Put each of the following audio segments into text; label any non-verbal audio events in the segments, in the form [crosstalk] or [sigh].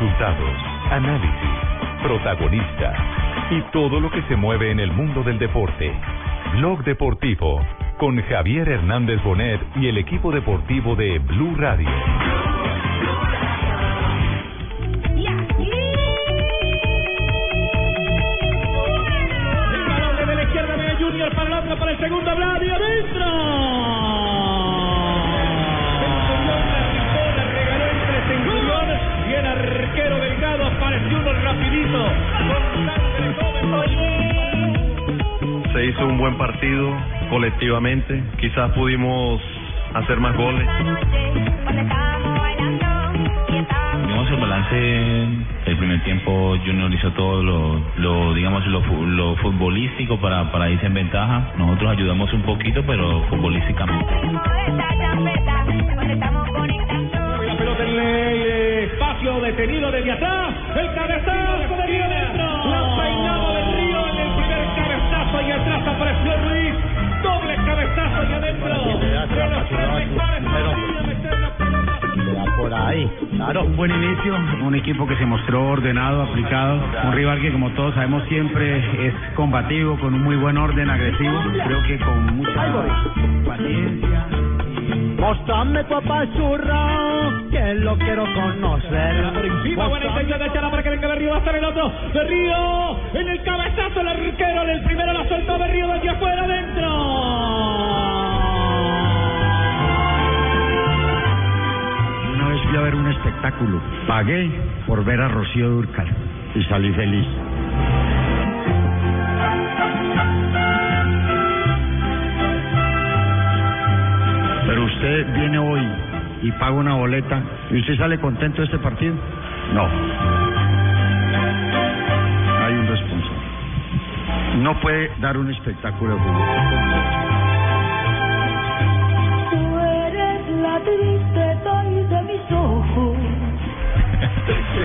Resultados, análisis, protagonistas y todo lo que se mueve en el mundo del deporte. Blog Deportivo con Javier Hernández Bonet y el equipo deportivo de Blue Radio. El balón desde la izquierda de Junior para el otro, para el segundo, Vladi adentro. Uno rapidito. Con. Se hizo un buen partido colectivamente, quizás pudimos hacer más goles. Digamos el balance, el primer tiempo Junior hizo todo lo, lo digamos lo, fu- lo futbolístico para, para irse en ventaja. Nosotros ayudamos un poquito, pero futbolísticamente. La pelota en el espacio detenido desde atrás. El cabezazo de Río dentro. La peinada de Río en el primer cabezazo y atrás apareció Ruiz. Doble cabezazo y adentro. De los tres mejores por ahí. Claro, un buen inicio, un equipo que se mostró ordenado, aplicado, un rival que como todos sabemos siempre es combativo, con un muy buen orden agresivo, creo que con mucha paciencia. Mostrame tu apachurrado, que lo quiero conocer. Por encima, buena intención de echarla para que venga Berrío, va a estar el otro. Berrío, en el cabezazo, el arquero, en el primero la soltó Berrío desde afuera, adentro. Una vez fui a ver un espectáculo, pagué por ver a Rocío Durcal y salí feliz. Pero usted viene hoy y paga una boleta y usted sale contento de este partido. No. Hay un responsable. No puede dar un espectáculo de fútbol. Tú eres la tristeza de mis ojos.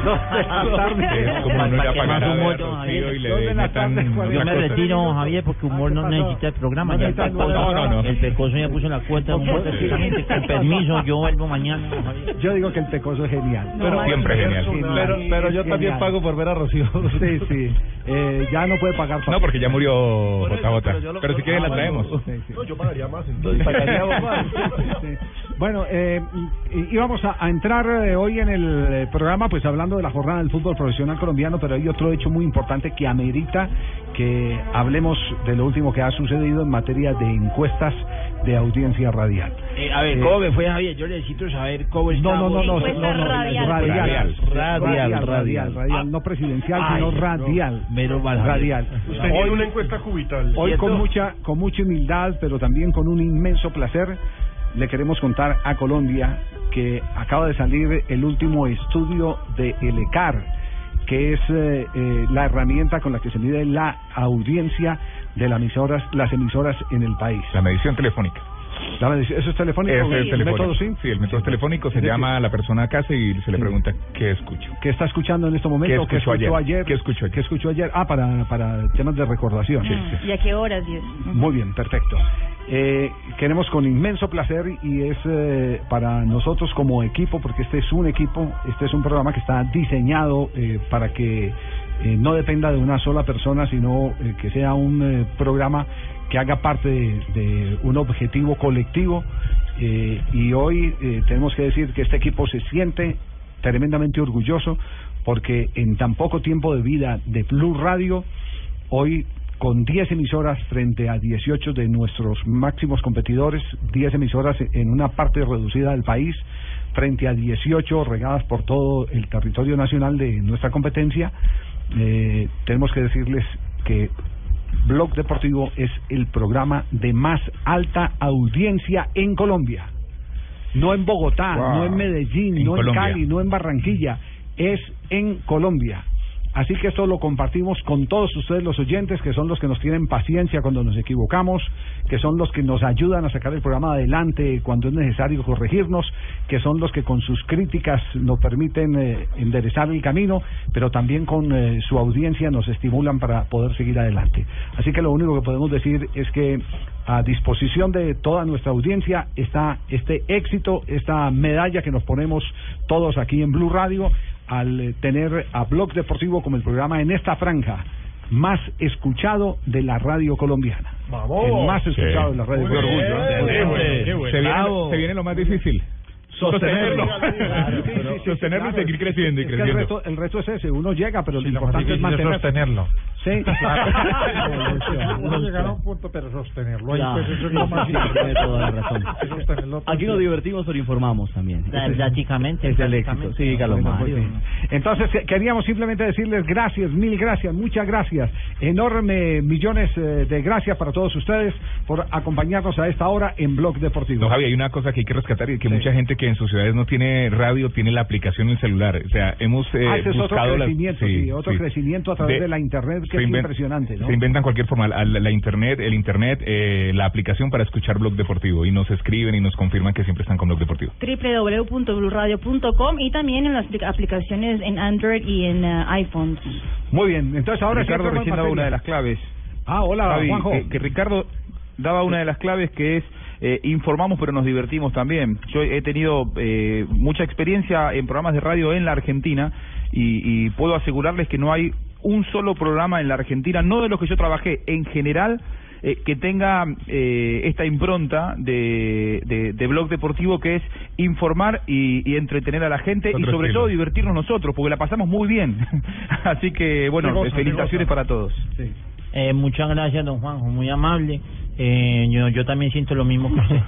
[laughs] Como no le apagará a Rocío y le metan Yo me retiro, Javier, porque humor no necesita el programa. Ya el No, pecoso, no, no. el pecoso ya puso la cuenta. humor, precisamente. Con permiso, yo vuelvo mañana. Yo digo que el Pecoso es genial. Pero- Siempre genial. Pero, pero yo también pago por ver a Rocío. Sí, [laughs] sí. Eh, ya no puede pagar. No, porque ya murió Jota Jota. Pero si quiere la traemos. yo pagaría más entonces. [laughs] Bueno, eh, y- íbamos a, a entrar eh, hoy en el eh, programa pues hablando de la jornada del fútbol profesional colombiano, pero hay otro hecho muy importante que amerita que hablemos de lo último que ha sucedido en materia de encuestas de audiencia radial. Eh, a ver, ¿cómo me fue, Javier? Yo necesito saber cómo No, estamos. no, no, no, no, no, radial. radial, Radial, radial, radial. radial, no presidencial, Ay, sino no, radial, menos mal, radial. Usted tiene una encuesta cubital. Hoy con mucha, con mucha humildad, pero también con un inmenso placer, le queremos contar a Colombia que acaba de salir el último estudio de el ECAR, que es eh, eh, la herramienta con la que se mide la audiencia de las emisoras, las emisoras en el país. La medición telefónica. La medición- ¿Eso es telefónico? Es ¿El telefónico. método sí? Sí, el método telefónico se llama a la persona a casa y se le Sí. pregunta qué escucho. ¿Qué está escuchando en este momento? ¿Qué escuchó escuchó ayer? ayer? ¿Qué escuchó ayer? ¿Qué escuchó ayer? Ah, para, para temas de recordación. ¿Y a qué horas, Dios? Muy bien, perfecto. Eh, queremos con inmenso placer y es eh, para nosotros como equipo, porque este es un equipo, este es un programa que está diseñado eh, para que eh, no dependa de una sola persona, sino eh, que sea un programa que haga parte de, de un objetivo colectivo. y hoy tenemos que decir que este equipo se siente tremendamente orgulloso porque en tan poco tiempo de vida de Blue Radio, hoy con 10 emisoras frente a 18 de nuestros máximos competidores, 10 emisoras en una parte reducida del país, frente a 18 regadas por todo el territorio nacional de nuestra competencia, eh, tenemos que decirles que Blog Deportivo es el programa de más alta audiencia en Colombia. no en Bogotá, Wow. no en Medellín, En no Colombia. en Cali, no en Barranquilla, es en Colombia. Así que esto lo compartimos con todos ustedes los oyentes, que son los que nos tienen paciencia cuando nos equivocamos, que son los que nos ayudan a sacar el programa adelante cuando es necesario corregirnos, que son los que con sus críticas nos permiten eh, enderezar el camino, pero también con eh, su audiencia nos estimulan para poder seguir adelante. Así que lo único que podemos decir es que a disposición de toda nuestra audiencia está este éxito, esta medalla que nos ponemos todos aquí en Blue Radio al eh, tener a Blog Deportivo como el programa en esta franja más escuchado de la radio colombiana. El más escuchado de la radio Qué orgullo, ¿eh? colombiana. Qué bueno. Se viene, se viene lo más difícil. Sostenerlo. [laughs] Claro, Sostenerlo y seguir creciendo y el creciendo. reto, el reto es ese, uno llega, pero lo importante es difícil es mantener. sostenerlo. Sí, [laughs] [laughs] Uno llegar a un punto, pero sostenerlo ahí, Claro. pues eso es lo más todo Aquí nos divertimos, pero informamos también. Prácticamente, Es el éxito. Sí, Mario. pues sí. Entonces que- queríamos simplemente decirles gracias, mil gracias, muchas gracias, enorme millones eh, de gracias para todos ustedes por acompañarnos a esta hora en Blog Deportivo. No, Javi, hay una cosa que hay que rescatar y que mucha gente que en sus ciudades no tiene radio tiene la aplicación en el celular. O sea, hemos eh, Ah, ese es otro buscado las- crecimiento, sí, otro crecimiento a través de la internet que es inven- impresionante, ¿no? Se inventan cualquier forma, la, la- la internet, el internet, eh, la aplicación para escuchar Blog Deportivo y nos escriben y nos confirman que siempre están con Blog Deportivo. www.bluradio.com y también en las apli- aplicaciones en Android y en eh, iPhones. Muy bien, entonces ahora sí Ricardo recién daba una de las claves. Ah, hola, Javi, Juanjo. Que, que Ricardo daba una de las claves que es eh, informamos pero nos divertimos también. Yo he tenido eh, mucha experiencia en programas de radio en la Argentina y, y puedo asegurarles que no hay un solo programa en la Argentina, no de los que yo trabajé, en general, eh, que tenga eh, esta impronta de, de, de blog deportivo que es informar y, y entretener a la gente y sobre estilo. todo divertirnos nosotros, porque la pasamos muy bien. [laughs] Así que, bueno, felicitaciones para todos. Eh, muchas gracias, don Juanjo, muy amable. Eh, yo, yo también siento lo mismo que usted. [laughs]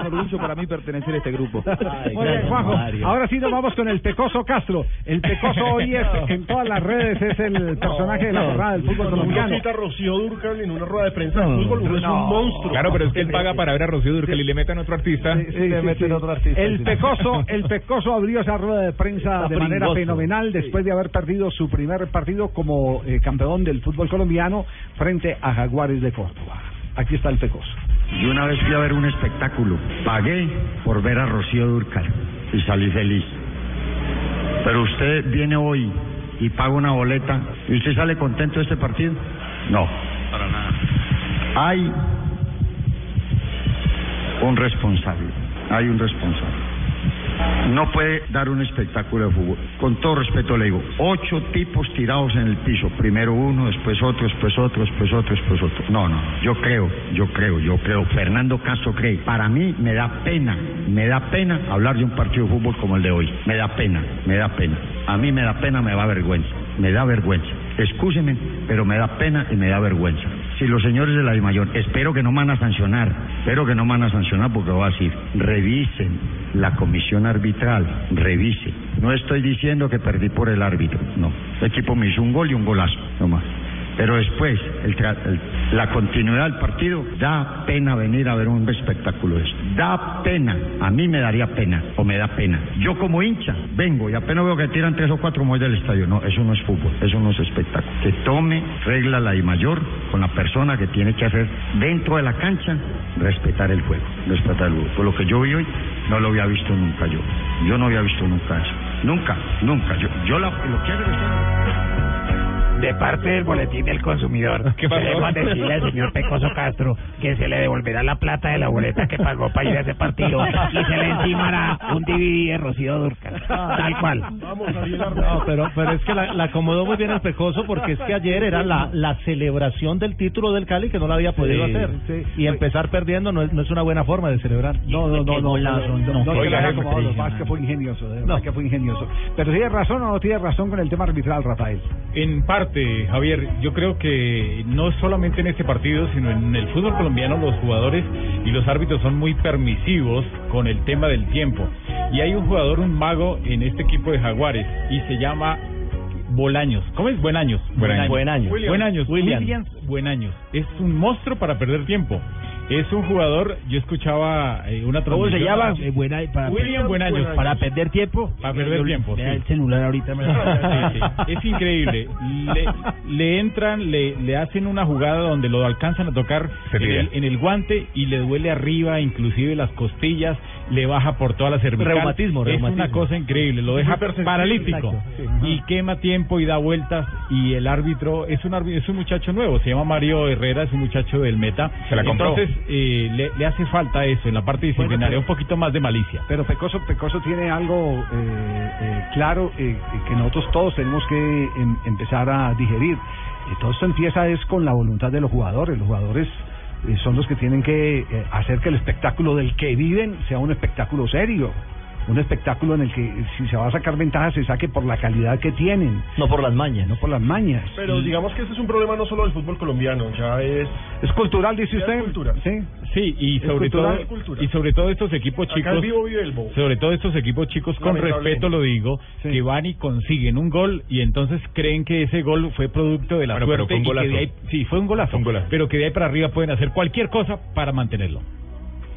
Un orgullo para mí pertenecer a este grupo. Muy bien, Juanjo. Ahora sí nos vamos con el Pecoso Castro. El Pecoso [laughs] hoy es, en todas las redes es el personaje de la jornada del fútbol colombiano. Uno cita a Rocío Durcal en una rueda de prensa fútbol, uno es un monstruo. Claro, pero es que él paga para ver a Rocío Durcal y le metan otro artista. Sí, sí, sí. El Pecoso, el Pecoso abrió esa rueda de prensa Está de manera pringoso. fenomenal después de haber perdido su primer partido como eh, campeón del fútbol colombiano frente a Jaguares de Córdoba. Aquí está el Pecoso. Yo una vez fui a ver un espectáculo, pagué por ver a Rocío Durcal y salí feliz. Pero usted viene hoy y paga una boleta y usted sale contento de este partido? No. Para nada. Hay un responsable, hay un responsable. No puede dar un espectáculo de fútbol. Con todo respeto le digo, ocho tipos tirados en el piso. Primero uno, después otro, después otro, después otro, después otro. No, no, yo creo, yo creo, yo creo. Fernando Castro cree. Para mí me da pena, me da pena hablar de un partido de fútbol como el de hoy. Me da pena, me da pena. A mí me da pena, me da vergüenza. Me da vergüenza. Excúseme, pero me da pena y me da vergüenza. Si los señores de la Mayor, espero que no van a sancionar, espero que no van a sancionar porque voy a decir, revisen la comisión arbitral, revise. No estoy diciendo que perdí por el árbitro, no. El equipo me hizo un gol y un golazo, no más. Pero después, la continuidad del partido, da pena venir a ver un espectáculo de eso. Da pena, a mí me daría pena, o me da pena. Yo como hincha, vengo y apenas veo que tiran tres o cuatro muelles del estadio. No, eso no es fútbol, eso no es espectáculo. Que tome regla la I mayor con la persona que tiene que hacer dentro de la cancha, respetar el juego, respetar el juego. Por lo que yo vi hoy, no lo había visto nunca yo. Yo no había visto nunca eso. Nunca, nunca. Yo, yo la- lo que De parte del boletín del consumidor, [laughs] queremos decirle al señor Pecoso Castro que se le devolverá la plata de la boleta que pagó para ir a ese partido y se le encimará un DVD de Rocío Durcal. Tal cual. No, pero, pero es que la, la acomodó muy bien el Pecoso porque es que ayer era la, la celebración del título del Cali que no la había podido Sí, hacer. sí. Y empezar perdiendo no es, no es una buena forma de celebrar. No, no, no, no, no, no, no, no, no, no, que fue ingenioso, de verdad que fue ingenioso. Pero tiene razón o no tiene razón con el tema arbitral, Rafael. En parte, Javier, yo creo que no solamente en este partido, sino en el fútbol colombiano los jugadores y los árbitros son muy permisivos con el tema del tiempo. Y hay un jugador, un mago en este equipo de Jaguares y se llama Bolaños. ¿Cómo es? Buenaños. Buenaños. Buenaños. Buenaños. William. Williams Buenaños. Es un monstruo para perder tiempo. Es un jugador, yo escuchaba eh, una ¿Cómo se llama? Eh, buena, para William Buenaños. Para perder tiempo. Para perder Yo- tiempo, Vea sí. el celular ahorita. me- Sí, sí. Es increíble. Le, le entran, le, le hacen una jugada donde lo alcanzan a tocar en el, en el guante y le duele arriba, inclusive las costillas, le baja por toda la cervical. Reumatismo, Es reumatismo. una cosa increíble, lo deja paralítico sí. y quema tiempo y da vueltas y el árbitro es un árbi- es un muchacho nuevo, se llama Mario Herrera, es un muchacho del Meta. Se la compró. Entonces eh, le, le hace falta eso en la parte disciplinaria, un poquito más de malicia. Pero Pecoso, Pecoso tiene algo eh, eh, claro eh, que nosotros todos tenemos que em- empezar a digerir. Eh, todo esto empieza es con la voluntad de los jugadores. Los jugadores son los que tienen que eh, hacer que el espectáculo del que viven sea un espectáculo serio. Un espectáculo en el que si se va a sacar ventaja se saque por la calidad que tienen. No por las mañas. No por las mañas. Pero digamos que este es un problema no solo del fútbol colombiano, ya es... ¿Es cultural, dice Ya es usted? cultura. Sí. Sí, y Es sobre todo cultural, es cultura. y sobre todo estos equipos Acá chicos el vivo vive el bobo. sobre todo estos equipos chicos con respeto lo digo que van y consiguen un gol y entonces creen que ese gol fue producto de la Bueno, pero suerte fue un y que golazo. de ahí sí fue un golazo, Fue un golazo. pero que de ahí para arriba pueden hacer cualquier cosa para mantenerlo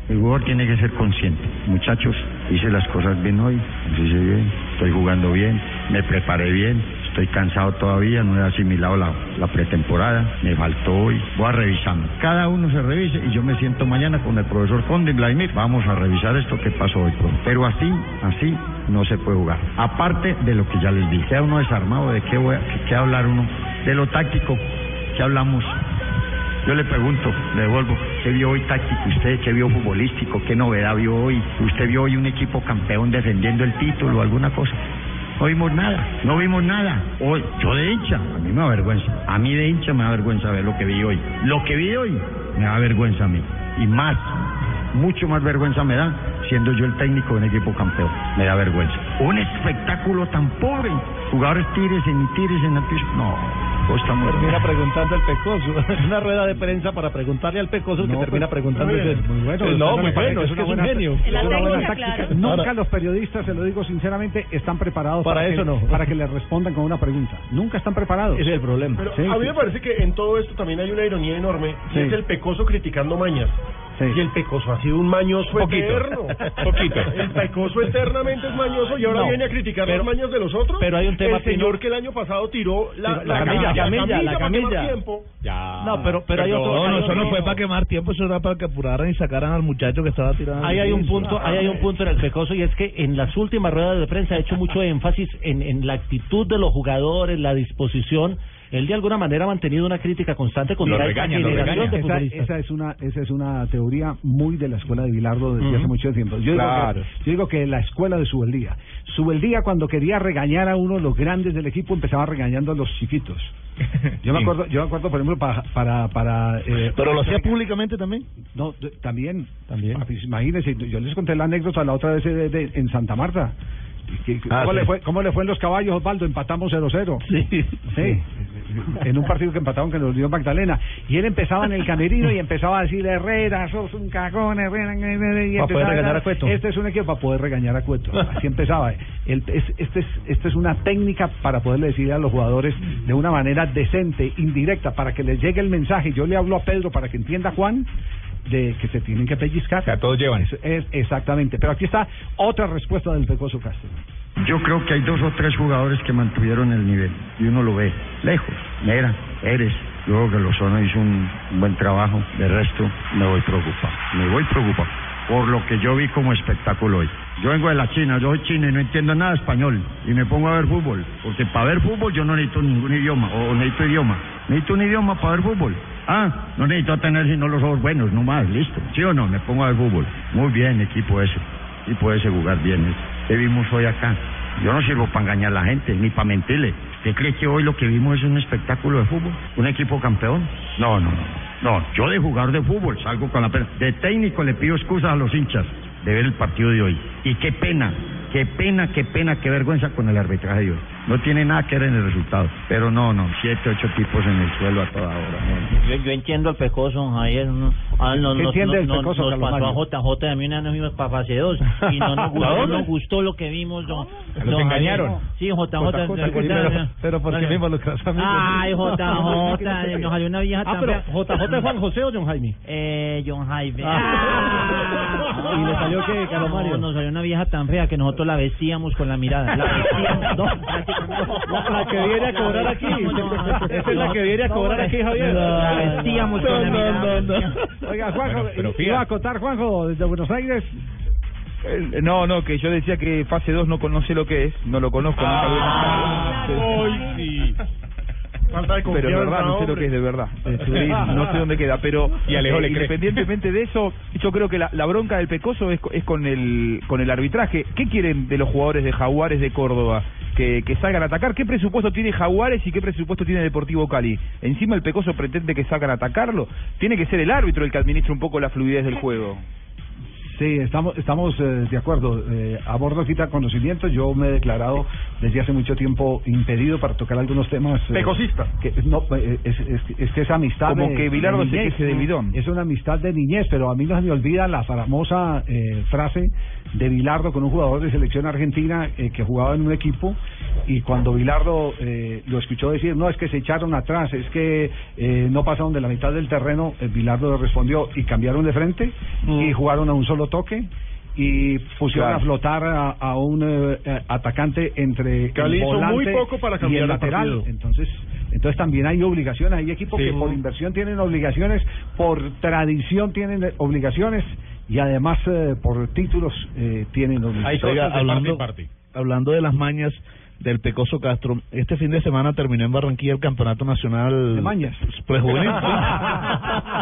El jugador tiene que ser consciente. Muchachos, hice las cosas bien hoy, hice bien, estoy jugando bien, me preparé bien, estoy cansado todavía, no he asimilado la, pretemporada, me faltó hoy, voy a revisarme. Cada uno se revise y yo me siento mañana con el profesor Conde Vladimir, vamos a revisar esto que pasó hoy. Pero así, así no se puede jugar. Aparte de lo que ya les dije, queda uno desarmado, ¿de qué, voy a, qué hablar uno? De lo táctico, ¿qué hablamos? Yo le pregunto, le devuelvo, ¿qué vio hoy táctico usted? ¿Qué vio futbolístico? ¿Qué novedad vio hoy? ¿Usted vio hoy un equipo campeón defendiendo el título o alguna cosa? No vimos nada, no vimos nada. Hoy, yo de hincha, a mí me da vergüenza. A mí de hincha me da vergüenza ver lo que vi hoy. Lo que vi hoy me da vergüenza a mí. Y más, mucho más vergüenza me da siendo yo el técnico de un equipo campeón. Me da vergüenza. Un espectáculo tan pobre. Jugadores tires y tires en el piso. No, está muy Termina preguntando el Pecoso. [laughs] Es una rueda de prensa para preguntarle al Pecoso que No, termina pues, preguntando. muy bien, ese- muy bueno. Eh, no, muy bueno, es que es un genio. Nunca los periodistas, se lo digo sinceramente, están preparados Para que- eso no. para que les respondan con una pregunta. Nunca están preparados. Ese es el problema. Pero Sí, a mí sí. me parece que en todo esto también hay una ironía enorme, y Sí. es el pecoso criticando mañas. Sí. Y el pecoso ha sido un mañoso Poquito. eterno. [laughs] Poquito. El pecoso eternamente es mañoso y ahora No, viene a criticar pero- las mañas de los otros. pero hay un tema, El señor Pino. que el año pasado tiró la, Tiró la camilla, la camilla, la para camilla. tiempo. ya No, pero, pero hay otro. Hay no, otro- eso no fue para quemar tiempo, eso era para que apuraran y sacaran al muchacho que estaba tirando. Ahí hay un punto, ahí hay un punto en el Pecoso y es que en las últimas ruedas de prensa ha hecho mucho [laughs] énfasis en, en la actitud de los jugadores, la disposición. Él de alguna manera ha mantenido una crítica constante contra Lo regaña, lo generación regaña. de Esa, futbolistas. esa es una esa es una teoría muy de la escuela de Bilardo desde hace mucho tiempo. Yo, Claro. digo que, yo digo que la escuela de Subeldía. Subeldía cuando quería regañar a uno de los grandes del equipo empezaba regañando a los chiquitos. Yo me acuerdo, yo me acuerdo por ejemplo para para para eh, Pero lo hacía públicamente también. No, también. También. Imagínense, yo les conté la anécdota la otra vez de- de- en Santa Marta. Ah, ¿Cómo, sí. le fue, ¿Cómo le fue en los caballos, Osvaldo? Empatamos 0-0. Sí. Sí, en un partido que empataron que nos dio Magdalena. Y él empezaba en el camerino y empezaba a decir, Herrera, sos un cagón, Herrera. Y Para poder regañar a Cueto. Este es un equipo para poder regañar a Cueto. Así empezaba. El- es, este es, esta es una técnica para poderle decir a los jugadores de una manera decente, indirecta, para que les llegue el mensaje. Yo le hablo a Pedro para que entienda Juan de que se tienen que pellizcar. O sea, todos llevan. Es, es- exactamente. Pero aquí está otra respuesta del Pecoso Castro. Yo creo que hay dos o tres jugadores que mantuvieron el nivel y uno lo ve lejos. Mera, Eres, yo creo que Lozano hizo un, un buen trabajo. De resto, me voy preocupado. Me voy preocupado por lo que yo vi como espectáculo hoy. Yo vengo de la China, yo soy chino y no entiendo nada de español y me pongo a ver fútbol. Porque para ver fútbol yo no necesito ningún idioma o necesito idioma. Necesito un idioma para ver fútbol. Ah, no necesito tener sino los ojos buenos, no más, listo. ¿Sí o no? Me pongo a ver fútbol. Muy bien, equipo ese. Puede ese jugar bien. ¿Qué vimos hoy acá? Yo no sirvo para engañar a la gente, ni para mentirle. ¿Usted cree que hoy lo que vimos es un espectáculo de fútbol? ¿Un equipo campeón? No, no, no. No, yo de jugador de fútbol salgo con la pena. De técnico le pido excusas a los hinchas de ver el partido de hoy. Y qué pena, qué pena, qué pena, qué vergüenza con el arbitraje de hoy. No tiene nada que ver en el resultado. Pero no, no, siete, ocho tipos en el suelo a toda hora. no. Yo, yo entiendo al pecoso, don Javier. No, ah, no, ¿Qué nos, entiende no- el no- Pecoso, nos pasó Mario? a JJ, a mí una vez fuimos para fase 2 y no nos [laughs] gustó, no nos gustó lo que vimos, don, Los don engañaron. Javier. Sí, JJ. Pero- pero ¿por qué mismo los amigos? Ay, JJ, [laughs] nos salió una vieja Ah, tan pero fea. JJ es Juan José o John Jaime. [laughs] Eh, John Jaime. Ah. ¿Y le salió qué, Carlos Mario? No, nos salió una vieja tan fea que nosotros la vestíamos con la mirada. La vestíamos, no. La, que viene a cobrar aquí. Esa es la que viene a cobrar aquí, Javier. La vestíamos con la mirada. Oiga, Juanjo, Bueno, pero iba a contar, Juanjo, desde Buenos Aires. Eh, No, no, que yo decía que fase 2 no conoce lo que es, no lo conozco. Ah, hoy sí. Falta de Pero de verdad, no sé lo que es de verdad. Turín, no sé dónde queda, pero [laughs] Y Alejo eh, le independientemente de eso, yo creo que la, la bronca del Pecoso es, co- es con el con el arbitraje. ¿Qué quieren de los jugadores de Jaguares de Córdoba? Que, que salgan a atacar. ¿Qué presupuesto tiene Jaguares y qué presupuesto tiene Deportivo Cali? Encima el Pecoso pretende que salgan a atacarlo. Tiene que ser el árbitro el que administre un poco la fluidez del juego. Sí, estamos estamos eh, de acuerdo. Eh, abordo quita conocimiento. Yo me he declarado desde hace mucho tiempo impedido para tocar algunos temas. eh, Pecosista. que, no, eh, es, es, es que es amistad. Como de- que Bilardo de se niñez, ¿no? bidón. Es una amistad de niñez, pero a mí no se me olvida la famosa eh, frase de Bilardo con un jugador de selección argentina eh, que jugaba en un equipo y cuando Bilardo eh, lo escuchó decir, no, es que se echaron atrás, es que eh, no pasaron de la mitad del terreno, eh, Bilardo le respondió y cambiaron de frente y jugaron a un solo toque y pusieron Claro. a flotar a, a un eh, eh, atacante entre Cali el volante muy poco para y cambiar el el lateral. partido. Entonces, entonces también hay obligaciones, hay equipos Sí. que por inversión tienen obligaciones, por tradición tienen eh, obligaciones y además eh, por títulos eh, tienen obligaciones. Hay Oiga, cosas de hablando- parte y parte. Hablando de las mañas del Pecoso Castro, este fin de semana terminó en Barranquilla el Campeonato Nacional De mañas. Prejuvenil. [laughs]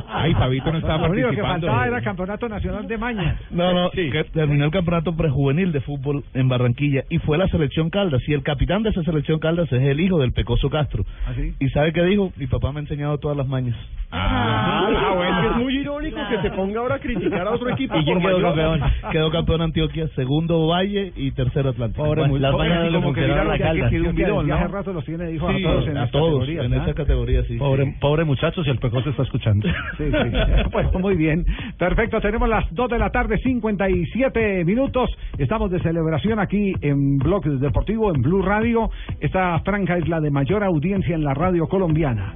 Ay, Fabito no estaba Lo único que participando. faltaba era Campeonato Nacional de Mañas. No, no, que terminó el campeonato prejuvenil de fútbol en Barranquilla y fue la selección Caldas. Y el capitán de esa selección Caldas es el hijo del Pecoso Castro. ¿Ah, sí? ¿Y sabe qué dijo? Mi papá me ha enseñado todas las mañas. Ah, bueno, es muy irónico que se ponga ahora a criticar a otro equipo ¿Y quedó mayor. campeón? Quedó campeón Antioquia, segundo Valle y tercero Atlántico. Pobre Bueno, las mañas no le como que un bidón, rato los tiene hijos Sí, a todos en a estas todos, categorías, en ¿verdad? esa categoría, sí. Pobre, pobre muchacho, si el pecoso está escuchando. Sí, sí. [laughs] Bueno, muy bien. Perfecto, tenemos las 2 de la tarde, 57 minutos. Estamos de celebración aquí en Blog Deportivo, en Blue Radio. Esta franja es la de mayor audiencia en la radio colombiana.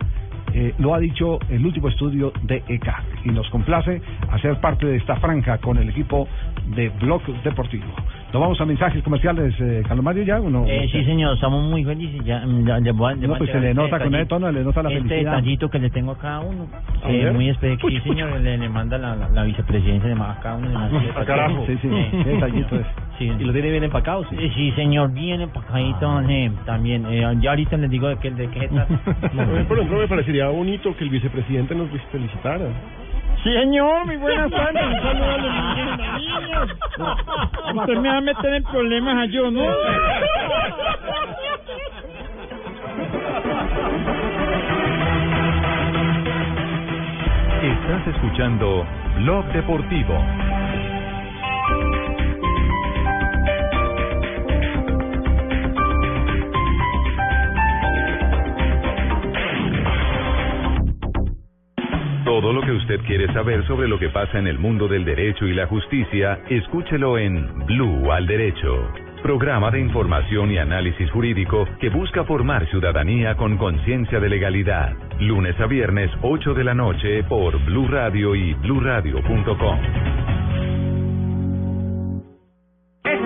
Eh, lo ha dicho el último estudio de ECA y nos complace hacer parte de esta franja con el equipo de Blog Deportivo. ¿Nos vamos a mensajes comerciales, eh, Carlos Mario, ya o no? Eh, sí, señor, estamos muy felices. Ya, mm, ya, ya voy a- No, pues se le este nota con ese detallito. tono, le nota la este felicidad. detallito que le tengo a cada uno. Eh, muy especial. Sí, señor, le, le manda la, la, la vicepresidencia, le manda a cada uno. le manda Ah, carajo. Sí, sí, qué [laughs] detallito es. Sí. ¿Y lo tiene bien empacado? Sí, sí señor, bien empacadito. eh, también, eh, ya ahorita les digo de qué, de qué se trata. [laughs] Por ejemplo, me parecería bonito que el vicepresidente nos felicitara. Señor, muy buenas tardes. Un saludo a los niños. Usted me va a meter en problemas a yo, ¿no? Estás escuchando Blog Deportivo. Todo lo que usted quiere saber sobre lo que pasa en el mundo del derecho y la justicia, escúchelo en Blue al Derecho. Programa de información y análisis jurídico que busca formar ciudadanía con conciencia de legalidad. Lunes a viernes, 8 de la noche, por Blue Radio y bluradio.com.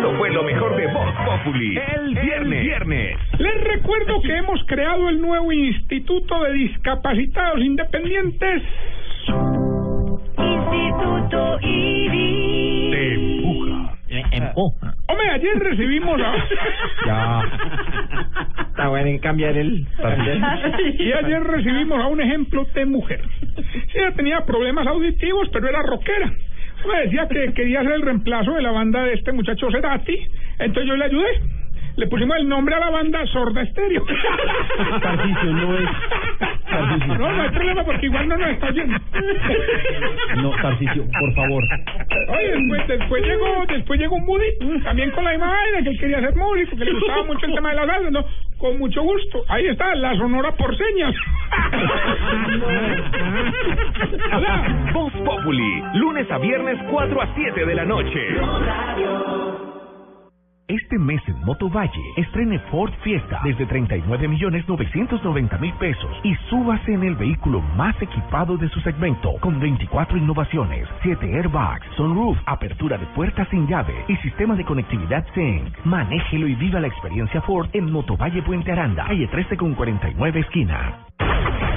Esto fue lo mejor de Voz Populi. El viernes. Les recuerdo que hemos creado el nuevo Instituto de Discapacitados Independientes. Instituto IDI. Te empuja. Empuja. Hombre, ayer recibimos a... [laughs] Ya. Está bueno en cambiar el... y ayer recibimos a un ejemplo de mujer. Sí, ella tenía problemas auditivos, pero era rockera. Me decía que quería ser el reemplazo de la banda de este muchacho Cerati, entonces yo le ayudé. Le pusimos el nombre a la banda Sorda Estéreo. Tarcisio, no es. Tarcisio. No, no hay problema porque igual no nos está oyendo. No, Tarcisio, por favor. Oye, después, después llegó, después llegó Moody, también con la vaina, que él quería ser músico, que le gustaba mucho el tema de la salsa, ¿no? Con mucho gusto. Ahí está, la sonora por señas. [laughs] Voz Populi, lunes a viernes 4 a 7 de la noche. Este mes en Motovalle, estrene Ford Fiesta desde 39 millones 990 mil pesos y súbase en el vehículo más equipado de su segmento con 24 innovaciones, 7 airbags, sunroof, apertura de puertas sin llave y sistema de conectividad Sync. Manéjelo y viva la experiencia Ford en Motovalle Puente Aranda, calle 13 con 49 esquina.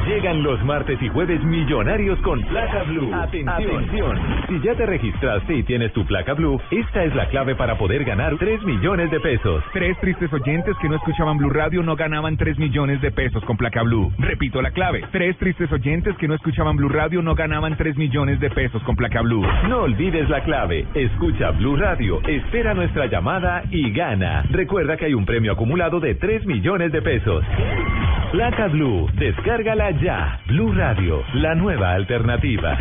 Llegan los martes y jueves millonarios con placa blue. Atención. Si ya te registraste y tienes tu placa blue, esta es la clave para poder ganar 3 millones de pesos. Tres tristes oyentes que no escuchaban Blue Radio no ganaban 3 millones de pesos con placa Blue. Repito la clave. Tres tristes oyentes que no escuchaban Blue Radio no ganaban 3 millones de pesos con placa Blue. No olvides la clave. Escucha Blue Radio, espera nuestra llamada y gana. Recuerda que hay un premio acumulado de 3 millones de pesos. Placa Blue, descárgala ya. Blue Radio, la nueva alternativa.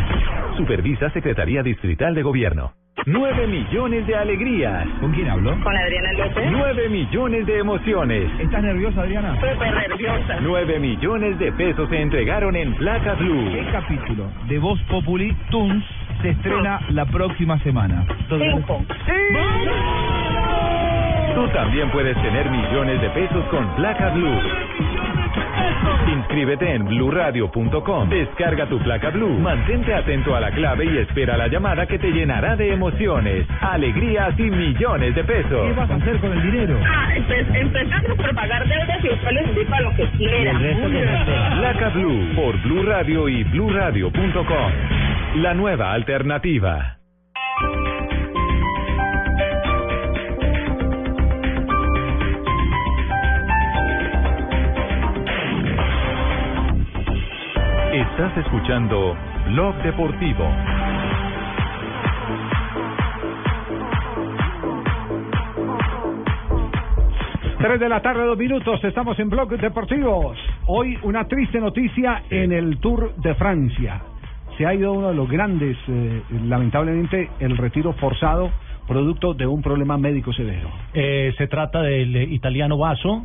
Supervisa Secretaría Distrital de Gobierno. 9 millones de alegrías. ¿Con quién hablo? Con Adriana López. 9 millones de emociones. ¿Estás nerviosa, Adriana? Súper nerviosa. 9 millones de pesos se entregaron en Placa Blue. ¿Qué capítulo de Voz Populi Tunes se estrena la próxima semana? Cinco. Tú también puedes tener millones de pesos con Placa Blue. Inscríbete en bluradio.com. Descarga tu placa Blue. Mantente atento a la clave y espera la llamada que te llenará de emociones, alegrías y millones de pesos. ¿Qué vas a hacer con el dinero? Ah, empe- empezamos por pagar deudas y después les doy para lo que quiera. Placa Blue por Blue Radio y bluradio.com. La nueva alternativa. Estás escuchando Blog Deportivo. Tres de la tarde, dos minutos, estamos en Blog Deportivos. Hoy una triste noticia en el Tour de Francia. Se ha ido uno de los grandes, eh, lamentablemente, el retiro forzado, producto de un problema médico severo. Eh, se trata del eh, italiano Vaso,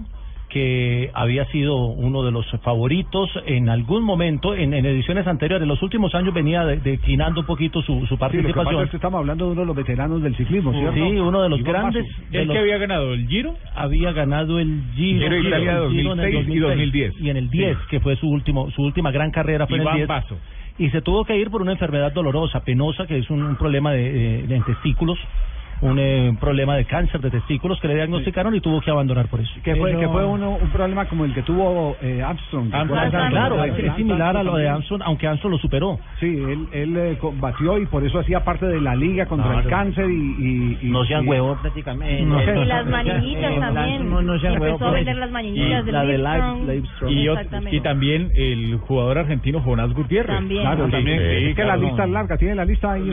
que había sido uno de los favoritos en algún momento, en, en ediciones anteriores. En los últimos años venía de- declinando un poquito su, su Sí, lo que pasa participación. es que estamos hablando de uno de los veteranos del ciclismo, ¿cierto? Sí, uno de los Iván grandes. Basso. de los- ganado? ¿El Giro? Había ganado el Giro, Giro de Italia el Giro en el 2006 y 2010. Y en el 10, que fue su último su última gran carrera fue en Iván el 10. Basso. Y se tuvo que ir por una enfermedad dolorosa, penosa, que es un, un problema de, eh, de testículos, un eh, problema de cáncer de testículos que le diagnosticaron y tuvo que abandonar por eso. Que fue, que fue uno, un problema como el que tuvo eh, Armstrong. claro, es, similar a lo de. Armstrong, aunque Armstrong lo superó. Sí, él, él eh, combatió y por eso hacía parte de la liga contra el cáncer y... y, y- No sean huevos prácticamente. No sé. [laughs] Y las mañanitas también. No, no sean Empezó huevos, a pues. vender las del la de Livestrong. Y, también el jugador argentino Jonás Gutiérrez. También. Claro, Sí, también. sí, es que la lista es larga, tiene la lista ahí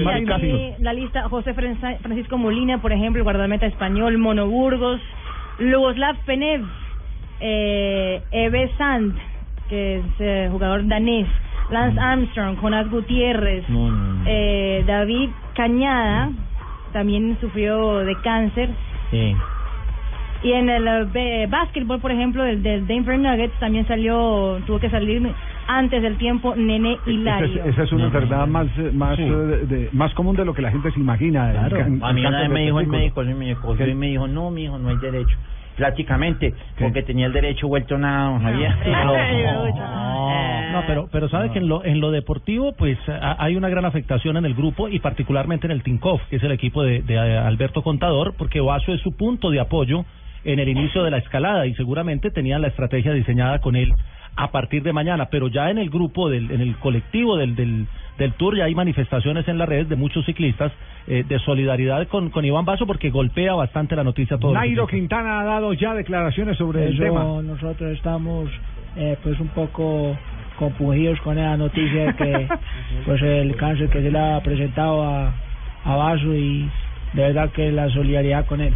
la lista, José Fran- Francisco Molina, por ejemplo, el guardameta español, Mono Burgos, Lugoslav Penev, eh, Eve Sand, que es eh, jugador danés, Lance Armstrong, Jonas Gutiérrez, eh, David Cañada, también sufrió de cáncer. Sí. Y en el eh, básquetbol, por ejemplo, del, del Denver Nuggets también salió, tuvo que salir antes del tiempo Nene Esa Hilario. es, esa es una enfermedad más eh, más Sí. eh, de- de- más común de lo que la gente se imagina. el Claro. can- A mí el una vez me dijo el médico, me cogió y me dijo, no, mi hijo, no hay derecho. Prácticamente, porque tenía el derecho vuelto nada, don Javier. [laughs] No, pero pero sabe que en lo en lo deportivo pues a- hay una gran afectación en el grupo y particularmente en el Tinkoff, que es el equipo de, de eh, Alberto Contador, porque Vaso es su punto de apoyo en el inicio de la escalada y seguramente tenían la estrategia diseñada con él a partir de mañana, pero ya en el grupo del en el colectivo del del del Tour ya hay manifestaciones en las redes de muchos ciclistas eh, de solidaridad con, con Iván Vaso porque golpea bastante la noticia a todos. los Nairo. Quintana ha dado ya declaraciones sobre el Eso tema. nosotros estamos eh, pues un poco compungidos con la noticia de que [laughs] pues el cáncer que se le ha presentado a, a Vaso y de verdad que la solidaridad con él.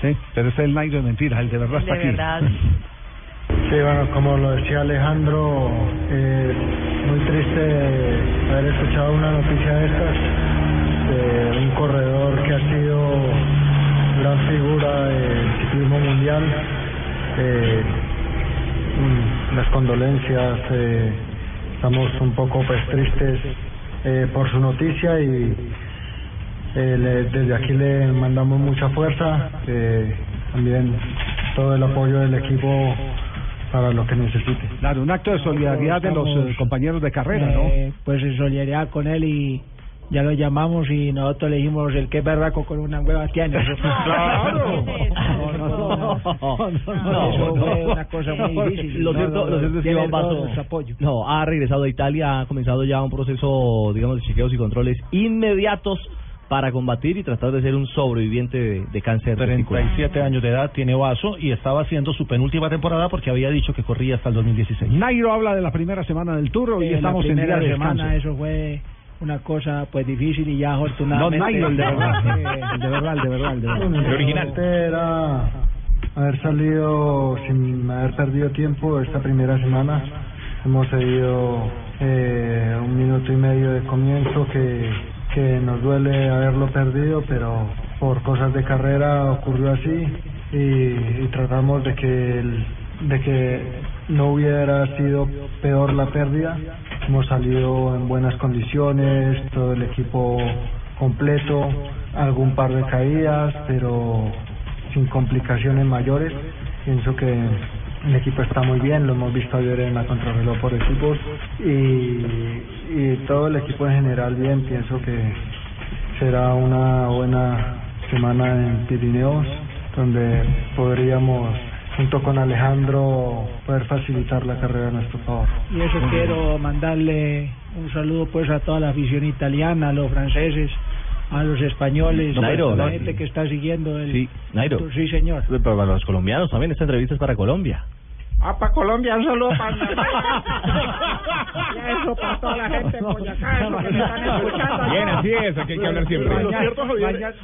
Sí, pero este es el Nairo de mentiras, el de verdad está aquí. [laughs] Sí, bueno, como lo decía Alejandro, eh, muy triste haber escuchado una noticia de estas, de un corredor que ha sido gran figura del ciclismo mundial, eh, las condolencias. eh, estamos un poco pues tristes eh, por su noticia y eh, le- desde aquí le mandamos mucha fuerza. eh, también todo el apoyo del equipo para lo que necesite. Claro, un acto de solidaridad de los eh, compañeros de carrera, ¿no? eh, Pues en solidaridad con él y ya lo llamamos y nosotros le dijimos el que berraco con una hueva tiene. [laughs] Claro. [laughs] No, no, no, no, eso fue una cosa muy difícil. Lo No, cierto, no, lo cierto es que Iván Basso apoyo. no, ha regresado a Italia, ha comenzado ya un proceso, digamos, de chequeos y controles inmediatos para combatir y tratar de ser un sobreviviente de, de cáncer testicular. 37 años de edad tiene Vaso y estaba haciendo su penúltima temporada porque había dicho que corría hasta el 2016. Nairo habla de la primera semana del Tour y Eh, estamos la en día primera de semana eso fue una cosa pues difícil y ya No, afortunadamente Nairo, el de verdad. [laughs] El de verdad, el de verdad, el de verdad. El original. era haber salido sin haber perdido tiempo esta primera semana. Hemos seguido eh, un minuto y medio de comienzo que, que nos duele haberlo perdido, pero por cosas de carrera ocurrió así y, tratamos de que el- de que no hubiera sido peor la pérdida. Hemos salido en buenas condiciones, todo el equipo completo, algún par de caídas, pero sin complicaciones mayores. Pienso que el equipo está muy bien, lo hemos visto ayer en la contrarreloj por equipos y, y todo el equipo en general bien. Pienso que será una buena semana en Pirineos, donde podríamos, junto con Alejandro, poder facilitar la carrera a nuestro favor. Y eso quiero mandarle un saludo pues a toda la afición italiana, a los franceses, a los españoles, Nairo, a la gente que está siguiendo el... Sí, Nairo. Sí, señor. Pero para los colombianos también, esta entrevista es para Colombia. Ah, para Colombia, un saludo para [laughs] mi Eso para toda la gente de Boyacá, eso que me están escuchando. Bien, así es, aquí hay que hablar siempre. Pero lo cierto, Javier,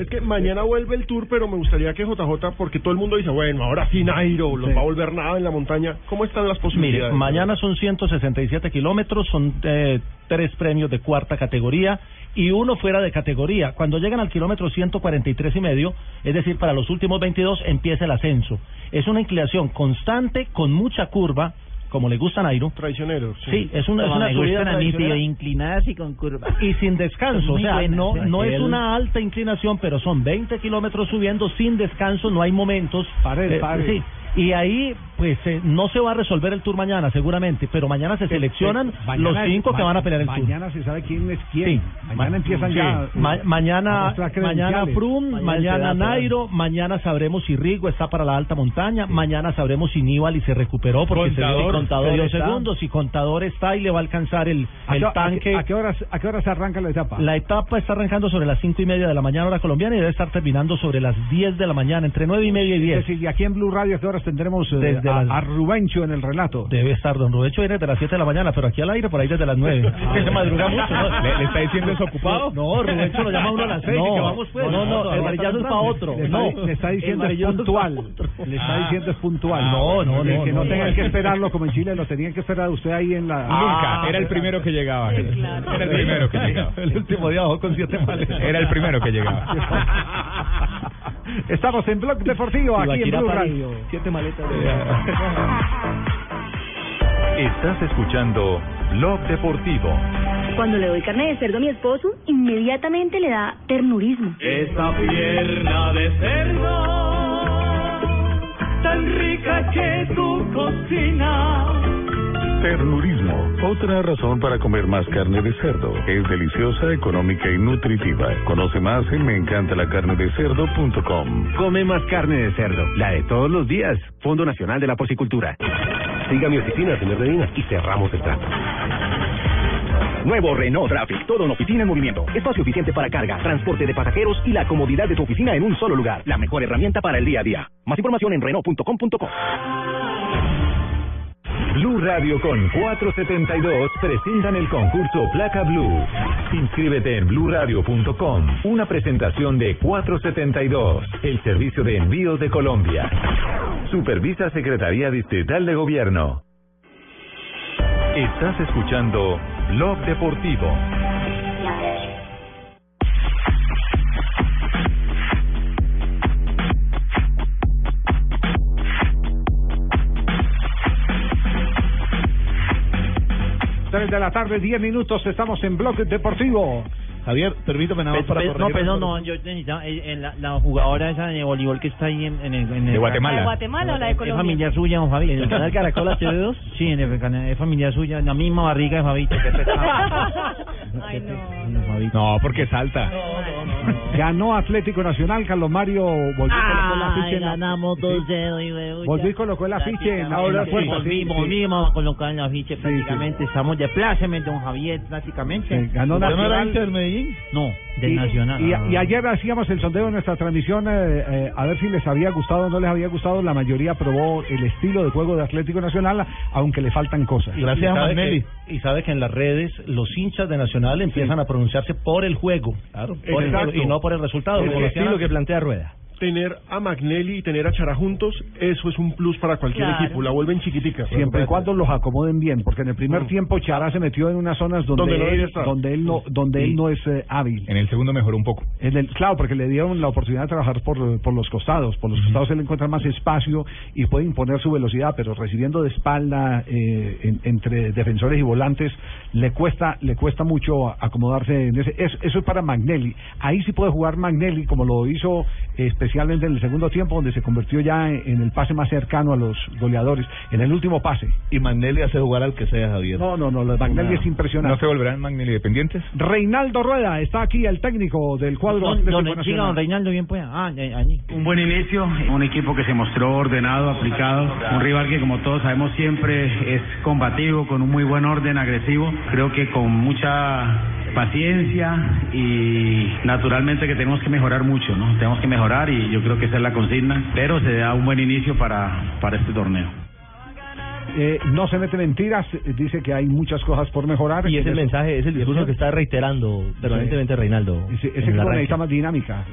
es que mañana vuelve el tour, pero me gustaría que JJ, porque todo el mundo dice, bueno, ahora sí Nairo, los va a volver nada en la montaña. ¿Cómo están las Mire, posibilidades? mañana son 167 kilómetros, son eh, tres premios de cuarta categoría y uno fuera de categoría. Cuando llegan al kilómetro 143 y medio, es decir, para los últimos 22 empieza el ascenso. Es una inclinación constante con mucha curva, como le gusta a Nairo. Traicioneros. Sí, es una, es una subida gustan a mí, tradicional. tío, inclinadas y con curva. y sin descanso, o sea, buenas, no ¿eh? no es una alta inclinación, pero son 20 kilómetros subiendo sin descanso, no hay momentos. Pared, Eh, pared. Sí, y ahí, pues, eh, no se va a resolver el tour mañana, seguramente, pero mañana se seleccionan Mañana- los cinco que van a pelear el tour. Mañana se sabe quién es quién. Sí. Mañana Ma- empiezan sí. ya. Ma- eh, mañana, mañana. Froome, Mañana mañana, Nairo, mañana sabremos si Rigo está para la alta montaña, mañana sabremos si Nibali se recuperó porque se Contador, dio- Contador se dio segundos, si Contador está y le va a alcanzar el, ¿A el qué- a qué- tanque. ¿A qué horas a qué horas se arranca la etapa? La etapa está arrancando sobre las cinco y media de la mañana hora colombiana y debe estar terminando sobre las 10 de la mañana, entre nueve y media y Es diez. decir, y aquí en Blue Radio, ¿a qué horas tendremos eh, Desde a, las- a Rubencho en el relato? Debe estar don Rubencho viene desde las 7 de la mañana, pero aquí al aire por ahí desde las 9. [laughs] que se madruga mucho, ¿no? ¿Le- le está diciendo desocupado? No, Rubencho lo llama a uno a las 6 No, y que vamos pues. no, no, el varillazo es para otro. Le No, le está diciendo es puntual. Le está Ah. diciendo es puntual. No, no, no, Que no, tengan que esperarlo como en Chile, lo tenían que esperar usted ahí en la... Nunca, [laughs] era el primero que llegaba. Era el primero que llegaba. El último día bajó con 7 maletas. Era el primero que llegaba. Estamos en Blog Deportivo, aquí en Blue. Radio. Siete maletas. [laughs] Estás escuchando Blog Deportivo. Cuando le doy carne de cerdo a mi esposo, inmediatamente le da ternurismo. Esta pierna de cerdo, tan rica que tu cocina. Ternurismo, otra razón para comer más carne de cerdo. Es deliciosa, económica y nutritiva. Conoce más en meencantalacarnedecerdo.com. Come más carne de cerdo, la de todos los días. Fondo Nacional de la Porcicultura. Siga mi oficina, señor Medina, y cerramos el trato. Nuevo Renault Traffic, todo en oficina en movimiento. Espacio eficiente para carga, transporte de pasajeros y la comodidad de tu oficina en un solo lugar. La mejor herramienta para el día a día. Más información en Renault.com.co. Blue Radio con 472 presentan el concurso Placa Blue. Inscríbete en bluradio.com. Una presentación de 472, el servicio de envíos de Colombia. Supervisa Secretaría Distrital de Gobierno. Estás escuchando Blog Deportivo. 3 de la tarde, 10 minutos, estamos en Bloque Deportivo. Javier, permítame nada más para Pe- pe- no, corregir perdón, no, yo necesitaba, eh, en la, la jugadora esa de voleibol que está ahí en, en el... En el De Guatemala. ¿La de Guatemala o la de Es Colombia? familiar suya, don. ¿En el canal Caracol TV2? [laughs] Sí, en el canal, es familiar suya, en la misma barriga de pecado. [laughs] [laughs] Ay, no. No, porque salta. Ganó Atlético Nacional, Carlos Mario volvió y colocó la- ganamos Sí. 2-0 y luego Volvió colocó el afiche en la Ahora en la volvimos a colocar el afiche prácticamente. Estamos de pláceme, don Javier, prácticamente. Sí, ganó ¿Usted no era Nacional. del Medellín? No, del y, Nacional. y- Ah. y ayer hacíamos el sondeo en nuestra transmisión eh, eh, a ver si les había gustado o no les había gustado. La mayoría aprobó el estilo de juego de Atlético Nacional, aunque le faltan cosas. Y sabe que- y sabe que en las redes los hinchas de Nacional empiezan a pronunciarse por el juego. Claro. Por el juego y no por el resultado. El como estilo que plantea Rueda. Tener a Magnelli y tener a Chara juntos, eso es un plus para cualquier Claro. equipo. La vuelven chiquitica. Siempre y cuando los acomoden bien, porque en el primer tiempo Chará se metió en unas zonas donde, Donde no debía él, donde él no donde él no es eh, hábil. En el segundo mejoró un poco. En el, claro, porque le dieron la oportunidad de trabajar por, por los costados. Por los costados él encuentra más espacio y puede imponer su velocidad, pero recibiendo de espalda eh, en- entre defensores y volantes le cuesta le cuesta mucho acomodarse en ese. Eso, eso es para Magnelli. Ahí sí puede jugar Magnelli como lo hizo eh, especialmente en el segundo tiempo, donde se convirtió ya en, en el pase más cercano a los goleadores, en el último pase. Y Magnelli hace jugar al que sea, Javier. No, no, no, Magnelli No. es impresionante. ¿No se volverán Magnelli dependientes? Reinaldo Rueda está aquí, el técnico del cuadro don, Nacional. siga, don Reinaldo, bien pues. Ah, allí. Un buen inicio, un equipo que se mostró ordenado, aplicado, un rival que como todos sabemos siempre es combativo, con un muy buen orden, agresivo, creo que con mucha paciencia y naturalmente que tenemos que mejorar mucho, ¿no? Tenemos que mejorar y yo creo que esa es la consigna, pero se da un buen inicio para, para este torneo. Eh, no se mete mentiras, dice que hay muchas cosas por mejorar. Y es el Eso- mensaje, es el discurso que está reiterando permanentemente Reinaldo. Ese, ese equipo necesita más dinámica.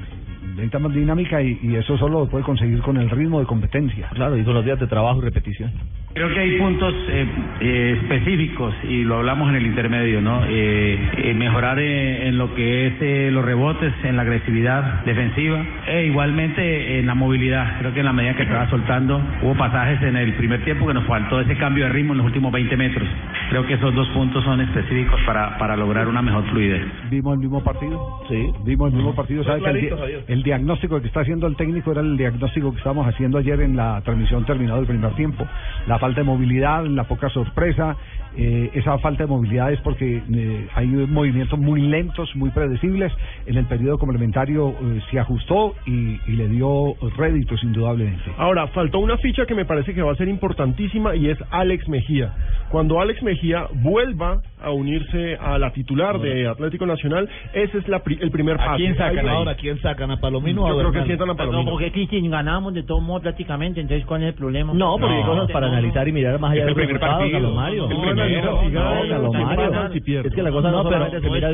Necesita más dinámica y, y eso solo lo puede conseguir con el ritmo de competencia. Claro, y con los días de trabajo y repetición. Creo que hay puntos eh, eh, específicos y lo hablamos en el intermedio, ¿no? Eh, eh, mejorar eh, en lo que es eh, los rebotes, en la agresividad defensiva e igualmente en la movilidad. Creo que en la medida que va soltando hubo pasajes en el primer tiempo que nos faltó ese cambio de ritmo en los últimos 20 metros. Creo que esos dos puntos son específicos para, para lograr una mejor fluidez. ¿Vimos el mismo partido? Sí. Vimos el mismo partido. Fue ¿Sabe que el, di- diagnóstico que está haciendo el técnico era el diagnóstico que estábamos haciendo ayer en la transmisión terminado el primer tiempo. La falta de movilidad, la poca sorpresa. eh, esa falta de movilidad es porque eh, hay movimientos muy lentos, muy predecibles. En el periodo complementario eh, se ajustó y, y le dio réditos indudablemente. Ahora, faltó una ficha que me parece que va a ser importantísima y es Alex Mejía. Cuando Alex Mejía vuelva a unirse a la titular de Atlético Nacional, ese es la pri- el primer paso. ¿A quién sacan ahora? ¿A quién sacan? ¿A Palomino a Yo creo que sientan a Palomino. No, porque aquí si ganamos de todos modos prácticamente, entonces ¿cuál es el problema? No, porque hay cosas para analizar y mirar más allá del primer resultado, partido. Carlos Mario. El primero, no. Es que la cosa no, No, pero se mira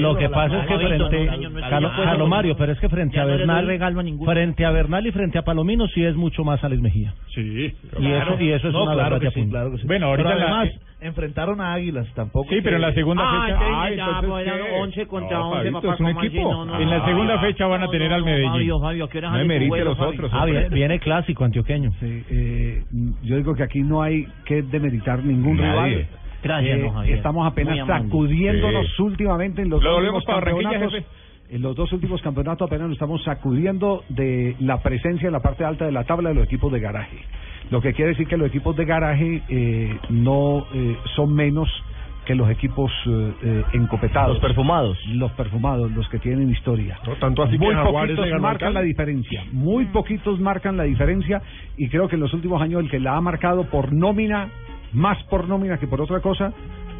Lo que pasa es que frente Carlos, Carlos Mario, pero es que frente a Bernal, regalo a ninguno. frente a Bernal y frente a Palomino sí es mucho más Alex Mejía. Sí. Y eso y eso es una verdad sí, claro que sí. Bueno, ahorita Pero en la- además enfrentaron a Águilas tampoco. Sí, pero en la segunda Ah, fecha. Ah, ya, entonces, ¿qué? 11 contra No, 11, Fabito, papá, es un equipo. No, no, En la segunda fecha van a tener no, al Medellín. Fabio, Fabio, ¿qué No los Fabio? otros, Ah, viene, viene clásico antioqueño. Sí, eh, yo digo que aquí no hay que demeritar ningún Nadie. rival. Gracias, Eh, Javier. Estamos apenas sacudiéndonos Sí. últimamente en los Lo últimos para Barranquilla, campeonatos. En los dos últimos campeonatos apenas nos estamos sacudiendo de la presencia en la parte alta de la tabla de los equipos de garaje. Lo que quiere decir que los equipos de garaje eh, no eh, son menos que los equipos eh, eh, encopetados. Los perfumados. Los perfumados, los que tienen historia. tanto así que Muy Jaguares le poquitos marcan la diferencia. Muy poquitos marcan la diferencia y creo que en los últimos años el que la ha marcado por nómina, más por nómina que por otra cosa,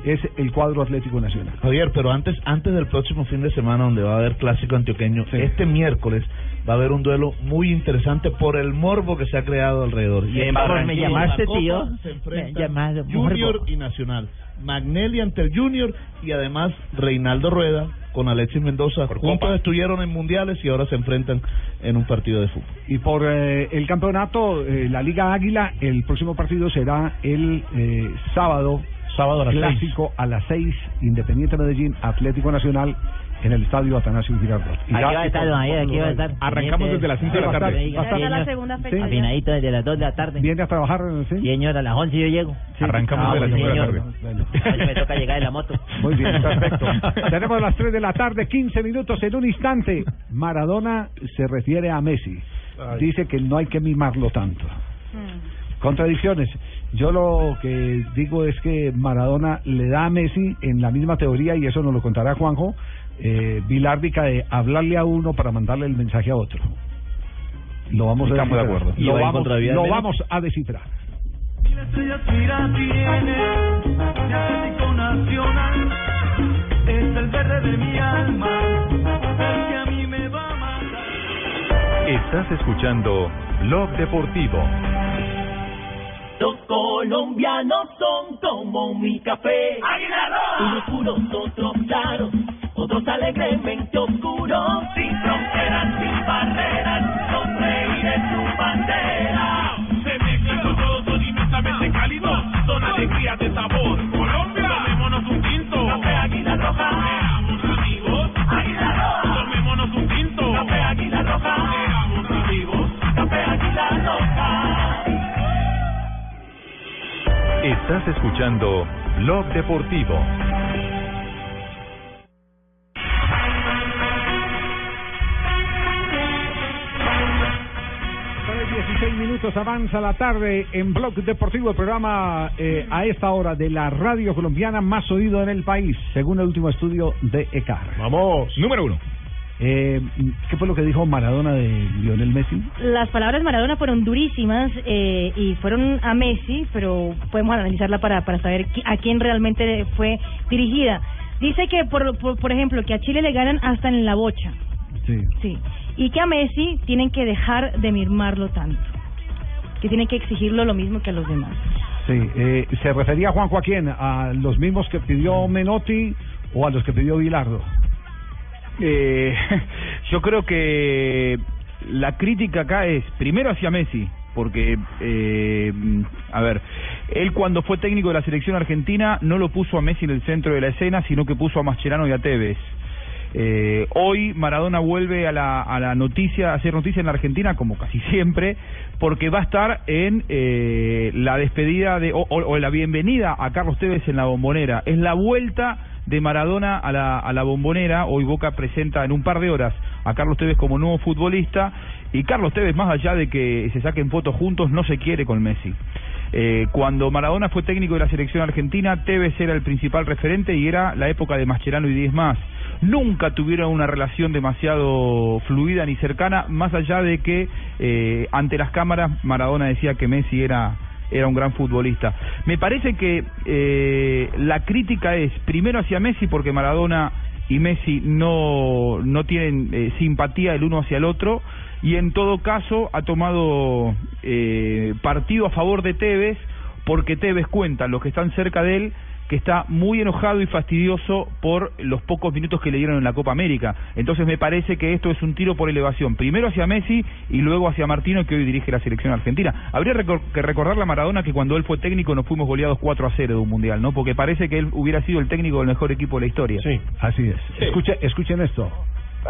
es el cuadro Atlético Nacional. Javier, pero antes antes del próximo fin de semana donde va a haber clásico antioqueño, este miércoles va a haber un duelo muy interesante por el morbo que se ha creado alrededor. Y en Barranquilla. ¿Me llamaste, la Copa tío? Se enfrentan Junior morbo. y Nacional. Magnelli ante el Junior y además Reinaldo Rueda con Alexis Mendoza. Juntos estuvieron en mundiales y ahora se enfrentan en un partido de fútbol. Y por eh, el campeonato, eh, la Liga Águila, el próximo partido será el eh, sábado. Sábado a las Clásico a las seis, Independiente Medellín, Atlético Nacional, en el estadio Atanasio Girardot. Y Aquí va a estar, don Javier, aquí va a estar. Arrancamos desde las 5 de la tarde. Va a estar la segunda fecha. Afinadito desde las 2 de la tarde. ¿Viene a trabajar? Sí, señor, a las 11 yo llego. Arrancamos Ah, desde las bueno, cinco de la tarde. Hoy me toca llegar en la moto. Muy bien, perfecto. [laughs] Tenemos las 3 de la tarde, 15 minutos en un instante. Maradona se refiere a Messi. Dice que no hay que mimarlo tanto. Contradicciones. Yo lo que digo es que Maradona le da a Messi en la misma teoría, y eso nos lo contará Juanjo, eh, bilárdica de hablarle a uno para mandarle el mensaje a otro. Lo vamos a Estamos de descifrar. acuerdo. ¿Y Lo, va vamos, de lo vamos a descifrar. estrellas mira tiene de Atlético Nacional es el verde de mi alma el que a mí me va a matar Estás escuchando Blog Deportivo. los colombianos son como mi café unos puros otros claros otros alegremente oscuros sin fronteras sin barreras los reyes su bandera. Se mezclan con todos son inmensamente cálidos son alegrías de sabor. Colombia. Tomémonos un tinto. Café Águila Roja. Seamos amigos. Águila Roja. Tomémonos un tinto. Café Águila Roja. Seamos amigos. Café Águila Roja. Estás escuchando Blog Deportivo. 16 minutos avanza la tarde en Blog Deportivo, el programa eh, a esta hora de la radio colombiana más oído en el país, según el último estudio de ECAR. Vamos. Número uno. Eh, ¿Qué fue lo que dijo Maradona de Lionel Messi? Las palabras de Maradona fueron durísimas eh, y fueron a Messi, pero podemos analizarla para, para saber qui- a quién realmente fue dirigida. Dice que, por, por, por ejemplo, que a Chile le ganan hasta en la bocha. Sí. Sí. Y que a Messi tienen que dejar de mimarlo tanto. Que tienen que exigirlo lo mismo que a los demás. Sí, eh, ¿se refería Juanjo a quién? ¿A los mismos que pidió Menotti o a los que pidió Bilardo? Eh, [laughs] yo creo que la crítica acá es primero hacia Messi, porque, eh, a ver, él cuando fue técnico de la selección argentina no lo puso a Messi en el centro de la escena, sino que puso a Mascherano y a Tevez. Eh, hoy Maradona vuelve a la, a la noticia, a hacer noticia en la Argentina, como casi siempre, porque va a estar en eh, la despedida de, o, la bienvenida a Carlos Tevez en la bombonera. Es la vuelta de Maradona a la, a la bombonera. Hoy Boca presenta en un par de horas a Carlos Tevez como nuevo futbolista. Y Carlos Tevez, más allá de que se saquen fotos juntos, no se quiere con Messi. Eh, cuando Maradona fue técnico de la selección argentina, Tevez era el principal referente y era la época de Mascherano y 10 más. Nunca tuvieron una relación demasiado fluida ni cercana, más allá de que eh, ante las cámaras Maradona decía que Messi era era un gran futbolista. Me parece que eh, la crítica es primero hacia Messi porque Maradona y Messi no, no tienen eh, simpatía el uno hacia el otro y en todo caso ha tomado eh, partido a favor de Tevez porque Tevez cuenta, los que están cerca de él, que está muy enojado y fastidioso por los pocos minutos que le dieron en la Copa América. Entonces me parece que esto es un tiro por elevación, primero hacia Messi y luego hacia Martino que hoy dirige la selección argentina. Habría recor- que recordarle a Maradona que cuando él fue técnico nos fuimos goleados 4 a 0 de un mundial, ¿no? Porque parece que él hubiera sido el técnico del mejor equipo de la historia. Sí, así es. Escuche, escuchen esto.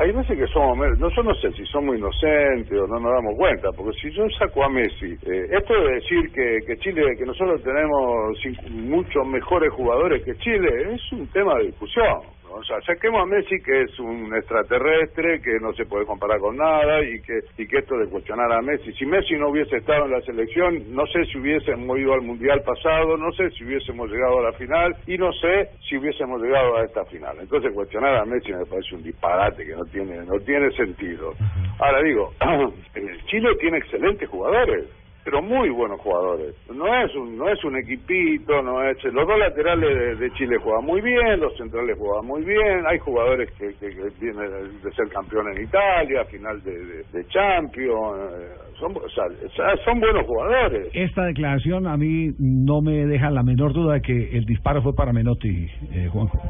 Hay veces que somos, no, yo no sé si somos inocentes o no nos damos cuenta, porque si yo saco a Messi, eh, esto de decir que, que Chile, que nosotros tenemos muchos mejores jugadores que Chile, es un tema de discusión. ¿No? O sea, saquemos a Messi, que es un extraterrestre, que no se puede comparar con nada, y que, y que esto de cuestionar a Messi, si Messi no hubiese estado en la selección, no sé si hubiésemos ido al Mundial pasado, no sé si hubiésemos llegado a la final, y no sé si hubiésemos llegado a esta final. Entonces cuestionar a Messi me parece un disparate que no tiene, no tiene sentido. Ahora digo, [clears throat] Chile tiene excelentes jugadores pero muy buenos jugadores. No es un no es un equipito, no es los dos laterales de, de Chile juegan muy bien, los centrales juegan muy bien, hay jugadores que, que, que vienen de ser campeón en Italia, final de, de, de Champions, eh, son o sea, son buenos jugadores. Esta declaración a mí no me deja la menor duda de que el disparo fue para Menotti, eh, Juanjo.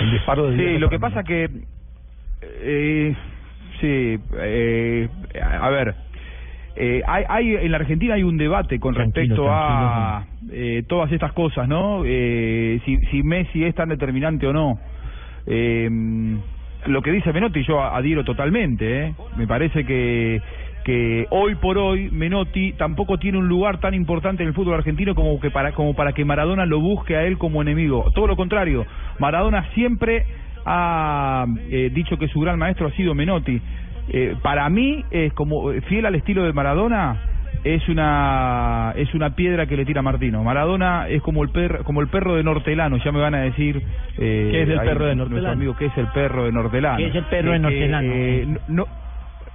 El disparo de Sí, lo que para pasa que... Eh, sí, eh, a ver... Eh, hay, hay en la Argentina hay un debate con respecto a eh, todas estas cosas, ¿no? Eh, si, si Messi es tan determinante o no. Eh, lo que dice Menotti yo adhiero totalmente. ¿eh? Me parece que que hoy por hoy Menotti tampoco tiene un lugar tan importante en el fútbol argentino como que para como para que Maradona lo busque a él como enemigo. Todo lo contrario, Maradona siempre ha eh, dicho que su gran maestro ha sido Menotti. Eh, para mí es como fiel al estilo de Maradona es una es una piedra que le tira Martino. Maradona es como el perro como el perro de Nortelano, ya me van a decir eh, ¿Qué es el ahí perro de nuestro Nortelano? amigo, ¿qué es el perro de Nortelano? ¿Qué es el perro de Eh, Nortelano? eh, no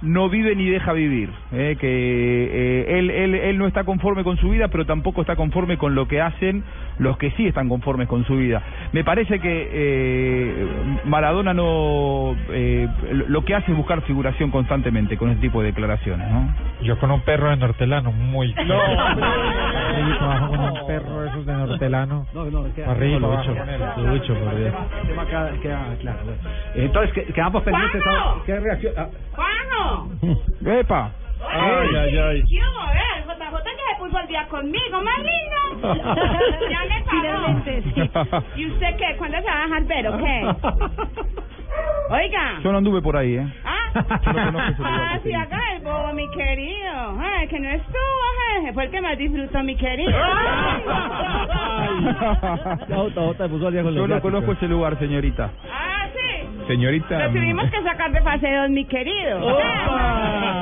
no vive ni deja vivir, eh, que eh, él, él, él no está conforme con su vida, pero tampoco está conforme con lo que hacen los que sí están conformes con su vida. Me parece que eh, Maradona no eh, lo que hace es buscar figuración constantemente con ese tipo de declaraciones, ¿no? Yo con un perro de nortelano, muy... No, [laughs] trabajo con un perro de esos de nortelano. No, no, queda- arriba, no, abajo Lucho. por Dios. El tema queda, queda claro. Entonces, que- quedamos pendientes. ¿Qué reacción? ah. [laughs] ¡Epa! Ay, ay, ay. ¿Qué hubo? Ver, JJ que se puso al día conmigo, más lindo. [laughs] ya me pagó. ¿Y usted qué? ¿Cuándo se va a dejar ver o qué? Oiga. Yo no anduve por ahí, ¿eh? Ah, Yo no conozco ese lugar ah, sí, haga el bobo, mi querido. Ay, que no estuvo, ay, fue el que más disfrutó, mi querido. [laughs] JJ se puso al día con Yo no viáticos. conozco ese lugar, señorita. Ah, sí. Señorita. Lo tuvimos que sacar de fase 2, mi querido. ¡Opa!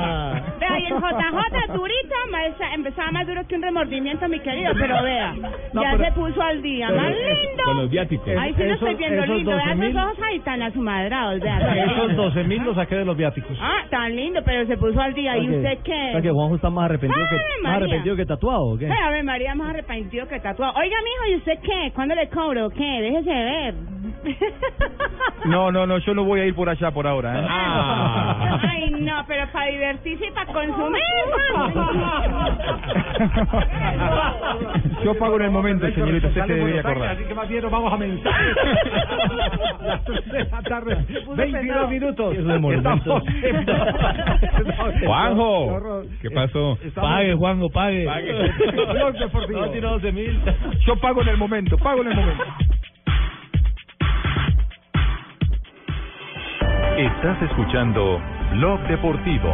Vea, y el JJ durita, más- empezaba más duro que un remordimiento, mi querido, pero vea, No, ya pero- se puso al día, pero- más lindo. con los viáticos. Ay, sí lo Esos- estoy viendo esos lindo, vea 12.000. esos ojos ahí tan asumadrados, vea. tan Esos lindo. 12 mil los saqué de los viáticos. Ah, tan lindo, pero se puso al día. ¿Y usted O sea qué? que Juanjo está más arrepentido que, más María. arrepentido que tatuado, ¿o qué? Ay, a ver, María, más arrepentido que tatuado. Oiga, mijo, ¿y usted qué? ¿Cuándo le cobro? ¿Qué? Déjese ver. No, no, no, yo no voy a ir por allá por ahora, ¿eh? Ah. [laughs] Ay, no, pero para divertirse y para consumir. Yo pago en el momento, señorita, usted se debería acordar. Así que más bien nos vamos a mensajes. [laughs] Las de la tarde, 22 minutos. Estamos- [laughs] Juanjo, ¿qué pasó? Estamos- Pague, Juanjo, pague. Blog Deportivo. No, tiró 12 mil. Yo pago en el momento, pago en el momento. Estás escuchando Blog Deportivo.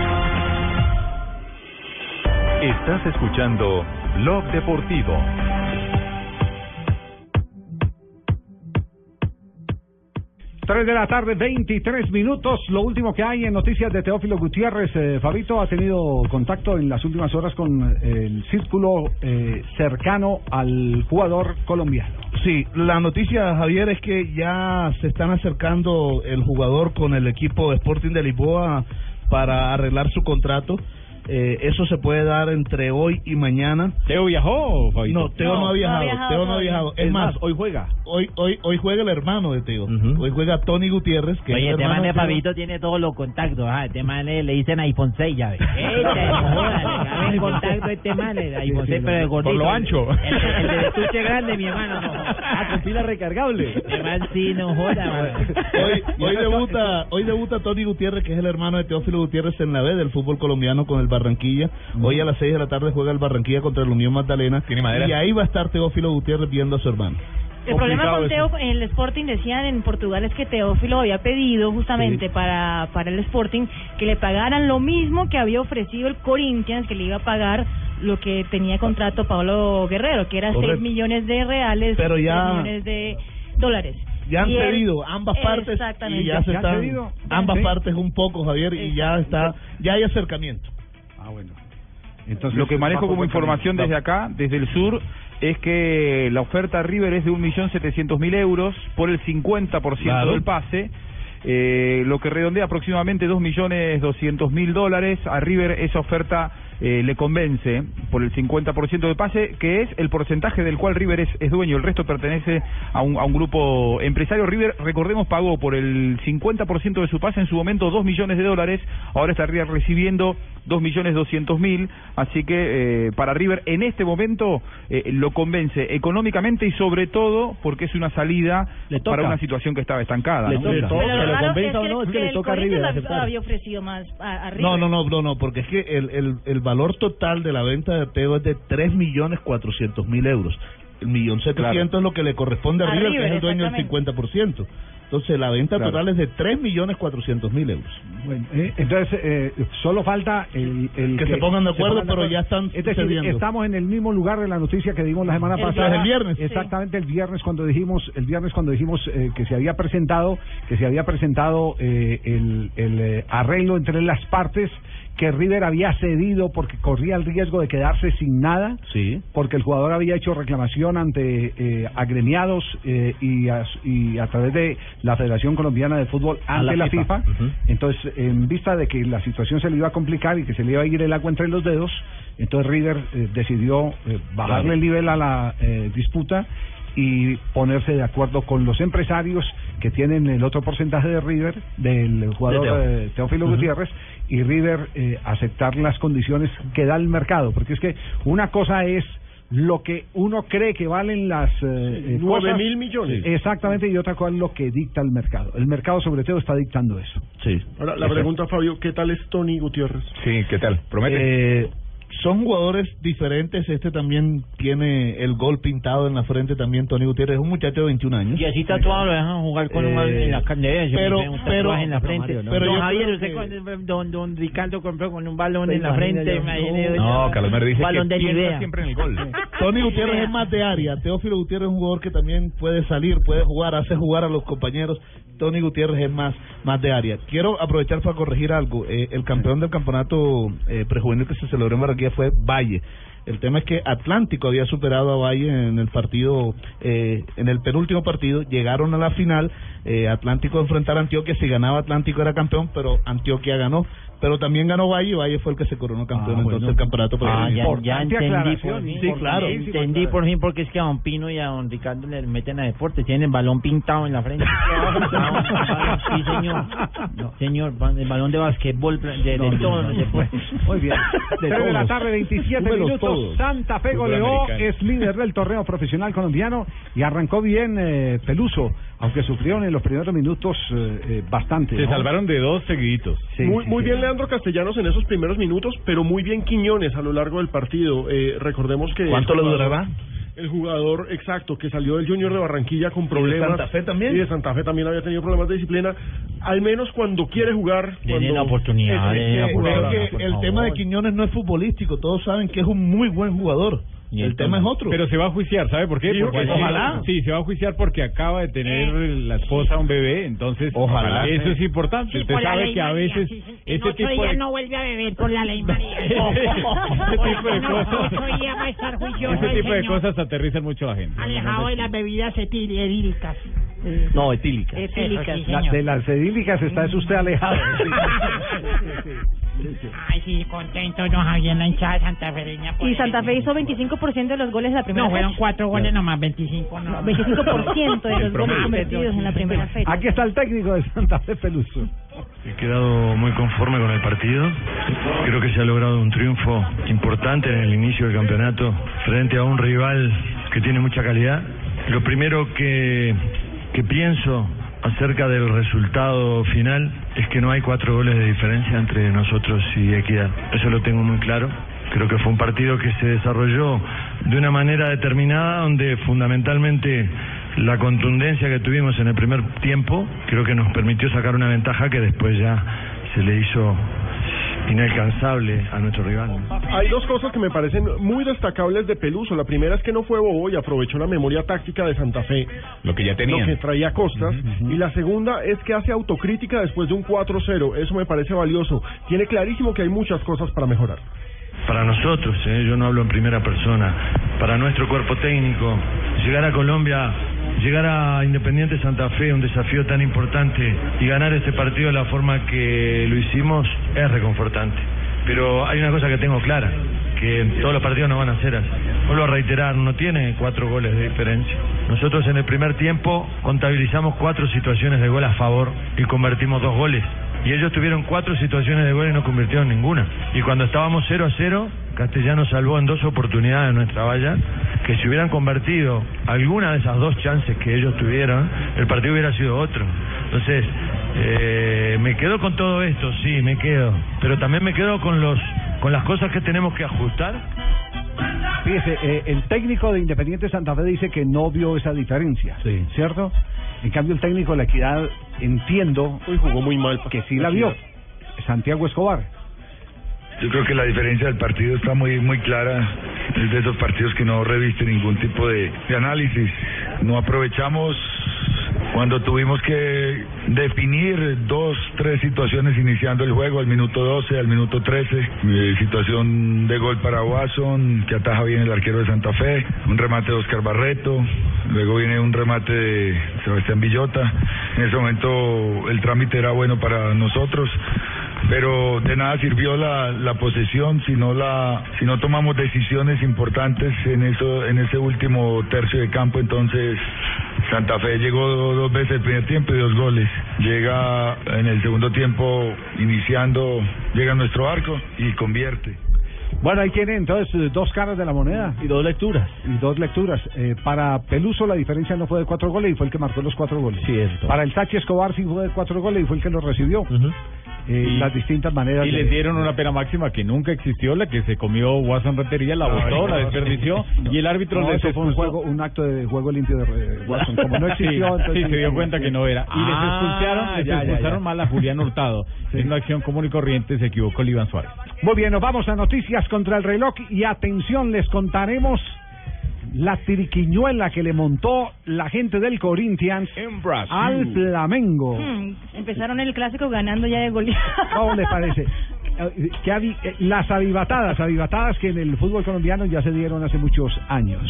Estás escuchando Blog Deportivo. Tres de la tarde, 23 minutos. Lo último que hay en noticias de Teófilo Gutiérrez. Eh, Fabito ha tenido contacto en las últimas horas con eh, el círculo eh, cercano al jugador colombiano. Sí, la noticia, Javier, es que ya se están acercando el jugador con el equipo Sporting de Lisboa para arreglar su contrato. Eh, eso se puede dar entre hoy y mañana. ¿Teo viajó, Fabito? No, Teo no, ha viajado. Teo no ha viajado. Es, más, hoy juega. Hoy, hoy, hoy juega el hermano de Teo. Hoy juega Tony Gutiérrez. Que es Oye, el este man de. Fabito tiene todos los contactos. Ah, este man le, le dicen iPhone 6, ya ves. [laughs] Este, no el contacto a este man, el iPhone 6, pero de gordito. Por lo ancho. El, el de estuche grande, mi hermano, no. [laughs] Ah, con pila recargable. Este man sí, no joda, man. Hoy debuta, hoy debuta Tony Gutiérrez, que es el hermano de Teófilo Gutiérrez en la B del fútbol colombiano con el Barranquilla. Hoy a las 6 de la tarde juega el Barranquilla contra el Unión Magdalena. madera? Y ahí va a estar Teófilo Gutiérrez viendo a su hermano. El problema con. Teo, en el Sporting decían en Portugal es que Teófilo había pedido justamente para, para el Sporting que le pagaran lo mismo que había ofrecido el Corinthians, que le iba a pagar lo que tenía contrato Pablo Guerrero, que era Correcto. 6 millones de reales, Pero ya- 6 millones de dólares. Ya han Y cedido ambas partes y ya se ¿Ya han están cedido? ambas Sí. partes un poco, Javier, y ya está ya hay acercamiento. Ah, bueno. Entonces, Lo que manejo como información camino. desde acá, desde el sur, es que la oferta a River es de 1.700.000 euros por el 50% Claro. del pase, eh, lo que redondea aproximadamente 2.200.000 dólares. A River esa oferta eh, le convence por el 50% de pase, que es el porcentaje del cual River es, es dueño. El resto pertenece a un, a un grupo empresario. River, recordemos, pagó por el 50% de su pase en su momento 2 millones de dólares. Ahora estaría recibiendo 2 millones 200 mil. Así que eh, para River en este momento eh, lo convence económicamente y sobre todo porque es una salida toca. para una situación que estaba estancada. Le ¿no? toca. Pero lo o es no, es que le toca a River hab- aceptar. había ofrecido más a, a River. No, no, no, no, no, porque es que el, el, el valor total de la venta de Teo es de 3 millones 400 mil euros. El millón setecientos es lo que le corresponde a, A River, que es el dueño del exactamente. 50%. Entonces la venta Claro. total es de 3 millones 400 mil euros. Bueno, eh, entonces, eh, solo falta el, el Que se pongan de acuerdo, pongan pero ya están Es decir, sucediendo. estamos en el mismo lugar de la noticia que dimos la semana El pasada. El viernes. Exactamente, el viernes cuando dijimos, el viernes cuando dijimos eh, que se había presentado, que se había presentado eh, el, el eh, arreglo entre las partes que River había cedido porque corría el riesgo de quedarse sin nada, sí. porque el jugador había hecho reclamación ante eh, agremiados eh, y, a, y a través de la Federación Colombiana de Fútbol ante la la, FIFA. Entonces, en vista de que la situación se le iba a complicar y que se le iba a ir el agua entre los dedos, entonces River eh, decidió eh, bajarle Claro. el nivel a la eh, disputa y ponerse de acuerdo con los empresarios que tienen el otro porcentaje de River, del jugador De Teo. eh, Teófilo. Gutiérrez, y River eh, aceptar las condiciones que da el mercado, porque es que una cosa es lo que uno cree que valen las eh, eh, nueve mil millones. Exactamente, y otra cosa es lo que dicta el mercado. El mercado sobre todo está dictando eso. Sí. Ahora, la pregunta, Fabio, ¿qué tal es Tony Gutiérrez? Sí, ¿qué tal? Eh, son jugadores diferentes. Este también tiene el gol pintado en la frente. También Tony Gutiérrez es un muchacho de 21 años. Y así tatuado lo dejan jugar con un Eh, en la carne pero- un tatuaje pero- en la frente. Mario, no. pero don Javier, usted que- con- don, don Ricardo compró con un balón en la frente. yo, no. No, Carlos Mer dice balón que de siempre en el gol. [laughs] Tony Gutiérrez es más de área. Teófilo Gutiérrez es un jugador que también puede salir, puede jugar, hace jugar a los compañeros. Tony Gutiérrez es más más de área. Quiero aprovechar para corregir algo. Eh, el campeón del campeonato eh, prejuvenil que se celebró en Barranquilla fue Valle. El tema es que Atlántico había superado a Valle en el partido, eh, en el penúltimo partido, llegaron a la final, eh, Atlántico enfrentar a Antioquia, si ganaba Atlántico era campeón, pero Antioquia ganó, pero también ganó Valle, y Valle fue el que se coronó campeón Ah, entonces bueno. el campeonato Ah, ya, ya entendí por fin. Sí, claro. Entendí por fin porque es que a don Pino y a don Ricardo le meten a deporte. Tienen el balón pintado en la frente. [laughs] sí, señor. Señor, ba- el balón de basquetbol, de, de todos los deportes. Muy bien. De Tres de la todos. tarde, 27 Súmelos minutos. todos. Santa Fe goleó, es líder del torneo profesional colombiano y arrancó bien eh, Peluso, aunque sufrieron en los primeros minutos eh, eh, bastante. Se ¿no? salvaron de dos seguiditos. Sí, muy sí, muy sí. bien Leandro Castellanos en esos primeros minutos, pero muy bien Quiñones a lo largo del partido. Eh, recordemos que... ¿Cuánto jugador- durará? El jugador, exacto, que salió del Junior de Barranquilla con de problemas. Santa Fe también? Y de Santa Fe también había tenido problemas de disciplina. Al menos cuando quiere jugar... La oportunidad, Es- es es que el tema de Quiñones no es futbolístico, todos saben que es un muy buen jugador. Y el tema es otro. Pero se va a juiciar, ¿sabe por qué? Porque que ojalá. Sí, se va a juiciar porque acaba de tener la esposa un bebé, entonces Ojalá. eso es importante. Sí, Usted sabe que a María, veces sí, sí. En ese ocho tipo días de no vuelve a beber por la ley María. [laughs] Ese tipo de No, cosas. [laughs] va a estar juicioso ese tipo de cosas aterrizan mucho a la gente. Alejado de las bebidas edílicas. No, etílica. Etílicas, sí, La- señor. de las edílicas está es usted alejado. [laughs] Ay, sí, contento, no Javier, la hinchada santafereña. por Y el Santa Fe hizo 25% de los goles de la primera No, fueron cuatro goles nomás, 25 no. 25% de los goles convertidos en la primera fecha. Aquí está el técnico de Santa Fe Peluso. He quedado muy conforme con el partido. Creo que se ha logrado un triunfo importante en el inicio del campeonato frente a un rival que tiene mucha calidad. Lo primero que, que pienso acerca del resultado final es que no hay cuatro goles de diferencia entre nosotros y Equidad. Eso lo tengo muy claro. Creo que fue un partido que se desarrolló de una manera determinada, donde fundamentalmente la contundencia que tuvimos en el primer tiempo creo que nos permitió sacar una ventaja que después ya se le hizo inalcanzable a nuestro rival. Hay dos cosas que me parecen muy destacables de Peluso. La primera es que no fue bobo y aprovechó la memoria táctica de Santa Fe. Lo que ya tenían. Lo que traía Costas. Y la segunda es que hace autocrítica después de un 4-0. Eso me parece valioso. Tiene clarísimo que hay muchas cosas para mejorar. Para nosotros, ¿eh? yo no hablo en primera persona, para nuestro cuerpo técnico, llegar a Colombia, llegar a Independiente Santa Fe, un desafío tan importante, y ganar este partido de la forma que lo hicimos es reconfortante. pero hay una cosa que tengo clara, que todos los partidos no van a ser así. Vuelvo a reiterar, no tiene cuatro goles de diferencia. Nosotros en el primer tiempo contabilizamos cuatro situaciones de gol a favor y convertimos dos goles. Y ellos tuvieron cuatro situaciones de gol y no convirtieron ninguna. Y cuando estábamos 0 a 0, Castellano salvó en dos oportunidades nuestra valla, que si hubieran convertido alguna de esas dos chances que ellos tuvieron, el partido hubiera sido otro. Entonces, eh, me quedo con todo esto, sí, me quedo. Pero también me quedo con los con las cosas que tenemos que ajustar. Fíjese, eh, el técnico de Independiente Santa Fe dice que no vio esa diferencia, ¿cierto? En cambio, el técnico de la Equidad, entiendo, jugó muy mal que sí la vio. Santiago Escobar. Yo creo que la diferencia del partido está muy muy clara. Es de esos partidos que no reviste ningún tipo de, de análisis. No aprovechamos cuando tuvimos que definir dos, tres situaciones iniciando el juego, al minuto 12, al minuto 13, eh, situación de gol para Watson, que ataja bien el arquero de Santa Fe, un remate de Oscar Barreto, luego viene un remate de Sebastián Villota, en ese momento el trámite era bueno para nosotros, pero de nada sirvió la, la posesión si no la si no tomamos decisiones importantes en eso en ese último tercio de campo entonces Santa Fe llegó dos veces el primer tiempo y dos goles llega en el segundo tiempo iniciando llega a nuestro arco y convierte Bueno, ahí tiene entonces eh, dos caras de la moneda. Y dos lecturas. Y dos lecturas. Eh, para Peluso la diferencia no fue de cuatro goles y fue el que marcó los cuatro goles. Cierto. Para el Sachi Escobar sí fue de cuatro goles y fue el que los recibió. Eh, Y- las distintas maneras. Y de- les dieron una pena máxima que nunca existió, la que se comió Watson Retería, la botó, la desperdició, y el árbitro No, les eso fue un expulsó. juego, un acto de juego limpio de eh, Watson. Como no [laughs] existió, Sí, sí, se dio cuenta que no era. Y les Ah, expulsaron, les ya, ya, expulsaron ya. mal a Julián Hurtado. En una acción común y corriente se equivocó el Iván Suárez. Muy bien, nos vamos a noticias contra el reloj y atención, les contaremos la tiriquiñuela que le montó la gente del Corinthians al Flamengo. Hmm, empezaron el clásico ganando ya de goleada. [laughs] ¿Cómo le parece? [laughs] Eh, Que avi- las avivatadas, avivatadas que en el fútbol colombiano ya se dieron hace muchos años.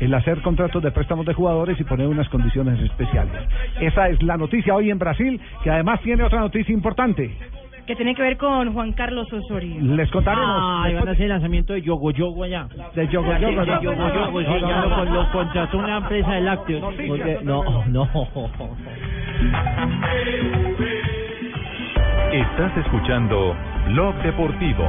El hacer contratos de préstamos de jugadores y poner unas condiciones especiales. Esa es la noticia hoy en Brasil, que además tiene otra noticia importante. Que tiene que ver con Juan Carlos Osorio. Les contaremos. Ah, y van a hacer el lanzamiento de Yogo Yogo allá. De Yogo Yogo, de. Yogo Yogo, sí, No, no, ya no, lo, contrató una empresa de lácteos. Porque- no, no. Estás escuchando Blog Deportivo.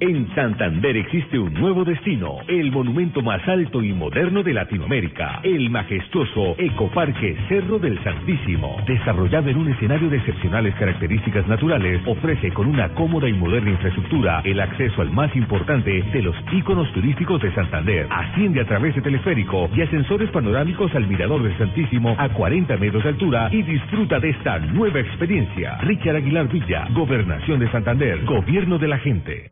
En Santander existe un nuevo destino, el monumento más alto y moderno de Latinoamérica, el majestuoso Ecoparque Cerro del Santísimo. Desarrollado en un escenario de excepcionales características naturales, ofrece con una cómoda y moderna infraestructura el acceso al más importante de los íconos turísticos de Santander. Asciende a través de teleférico y ascensores panorámicos al Mirador del Santísimo a 40 metros de altura y disfruta de esta nueva experiencia. Richard Aguilar Villa, Gobernación de Santander, Gobierno de la Gente.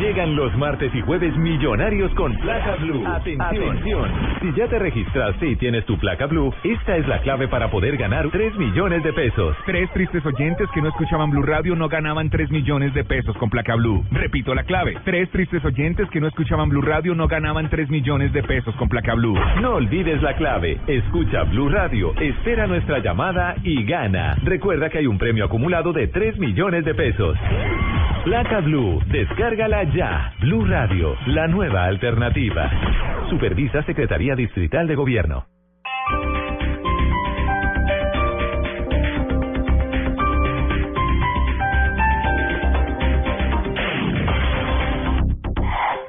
Llegan los martes y jueves millonarios con placa blue. Atención. Si ya te registraste y tienes tu placa blue, esta es la clave para poder ganar 3 millones de pesos. Tres tristes oyentes que no escuchaban Blue Radio no ganaban 3 millones de pesos con placa Blue. Repito la clave. Tres tristes oyentes que no escuchaban Blue Radio no ganaban 3 millones de pesos con placa Blue. No olvides la clave. Escucha Blue Radio, espera nuestra llamada y gana. Recuerda que hay un premio acumulado de 3 millones de pesos. Placa Blue, descárgala ya. Blue Radio, la nueva alternativa. Supervisa Secretaría Distrital de Gobierno.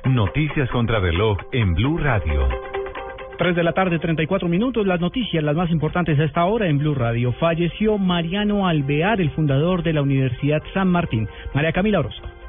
Noticias contra reloj en Blue Radio. 3 de la tarde, 34 minutos. Las noticias, las más importantes a esta hora en Blue Radio. Falleció Mariano Alvear, el fundador de la Universidad San Martín. María Camila Orozco.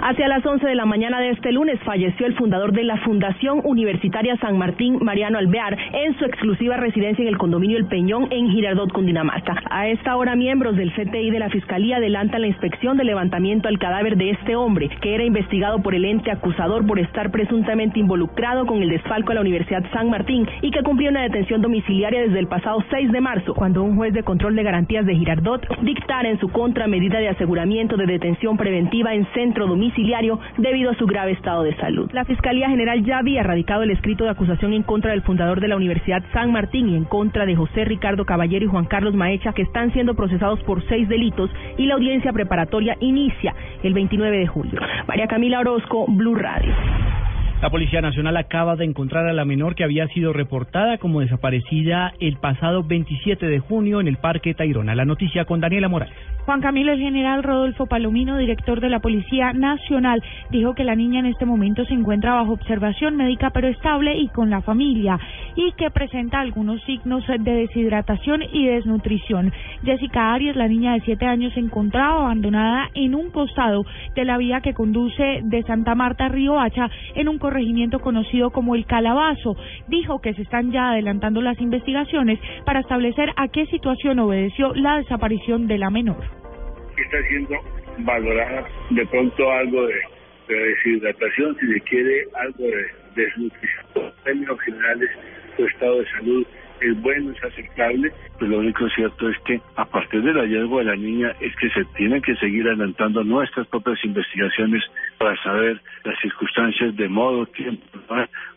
Hacia las 11 de la mañana de este lunes falleció el fundador de la Fundación Universitaria San Martín, Mariano Alvear, en su exclusiva residencia en el condominio El Peñón en Girardot, Cundinamarca. A esta hora, miembros del CTI de la Fiscalía adelantan la inspección de levantamiento al cadáver de este hombre, que era investigado por el ente acusador por estar presuntamente involucrado con el desfalco a la Universidad San Martín y que cumplió una detención domiciliaria desde el pasado 6 de marzo, cuando un juez de control de garantías de Girardot dictara en su contra medida de aseguramiento de detención preventiva en centro domiciliario debido a su grave estado de salud. La Fiscalía General ya había radicado el escrito de acusación en contra del fundador de la Universidad San Martín y en contra de José Ricardo Caballero y Juan Carlos Maecha, que están siendo procesados por seis delitos y la audiencia preparatoria inicia el 29 de julio. María Camila Orozco, Blue Radio. La Policía Nacional acaba de encontrar a la menor que había sido reportada como desaparecida el pasado 27 de junio en el Parque Tayrona. La noticia con Daniela Morales. Juan Camilo, el general Rodolfo Palomino, director de la Policía Nacional, dijo que la niña en este momento se encuentra bajo observación médica pero estable y con la familia y que presenta algunos signos de deshidratación y desnutrición. Jessica Arias, la niña de 7 años, se encontraba abandonada en un costado de la vía que conduce de Santa Marta a Río Hacha en un corregimiento conocido como el Calabazo. Dijo que se están ya adelantando las investigaciones para establecer a qué situación obedeció la desaparición de la menor está siendo valorada de pronto algo de, deshidratación, si se quiere algo de desnutrición. En términos generales, su estado de salud es bueno, es aceptable. Pues lo único cierto es que a partir del hallazgo de la niña es que se tienen que seguir adelantando nuestras propias investigaciones para saber las circunstancias de modo, tiempo,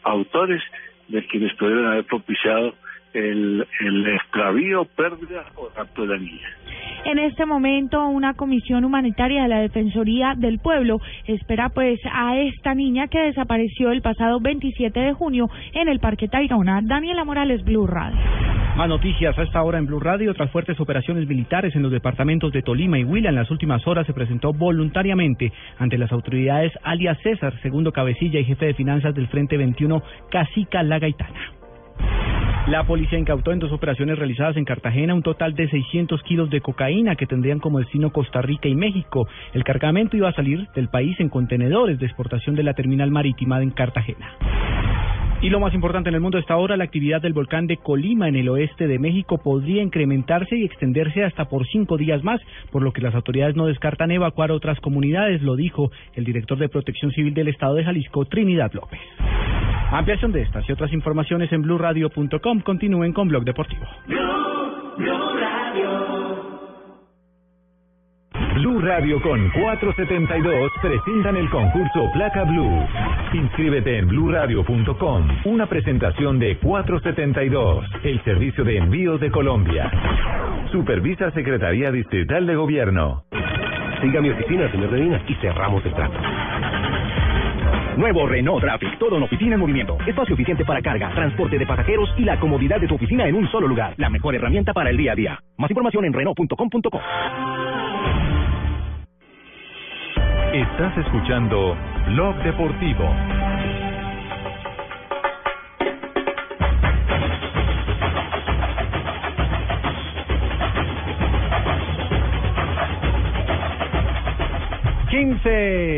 autores de quienes pudieron haber propiciado el, el extravío, pérdida o rapto de niña. En este momento, una comisión humanitaria de la Defensoría del Pueblo espera pues a esta niña que desapareció el pasado 27 de junio en el Parque Tayrona. Daniela Morales, Blue Radio. Más noticias a esta hora en Blue Radio. Tras fuertes operaciones militares en los departamentos de Tolima y Huila en las últimas horas se presentó voluntariamente ante las autoridades alias César, segundo cabecilla y jefe de finanzas del Frente 21, Casica La Gaitana. La policía incautó en dos operaciones realizadas en Cartagena un total de 600 kilos de cocaína que tendrían como destino Costa Rica y México. El cargamento iba a salir del país en contenedores de exportación de la terminal marítima en Cartagena. Y lo más importante en el mundo esta hora, la actividad del volcán de Colima en el oeste de México podría incrementarse y extenderse hasta por cinco días más, por lo que las autoridades no descartan evacuar otras comunidades, lo dijo el director de Protección Civil del Estado de Jalisco, Trinidad López. Ampliación de estas y otras informaciones en blurradio.com. Continúen con Blog Deportivo. Blue Radio con 472 presentan el concurso Placa Blue. Inscríbete en bluradio.com. Una presentación de 472, el servicio de envíos de Colombia. Supervisa Secretaría Distrital de Gobierno. Siga mi oficina, señor Medina, y cerramos el trato. Nuevo Renault Traffic, todo en oficina en movimiento. Espacio eficiente para carga, transporte de pasajeros y la comodidad de tu oficina en un solo lugar. La mejor herramienta para el día a día. Más información en Renault.com.co. Estás escuchando Blog Deportivo.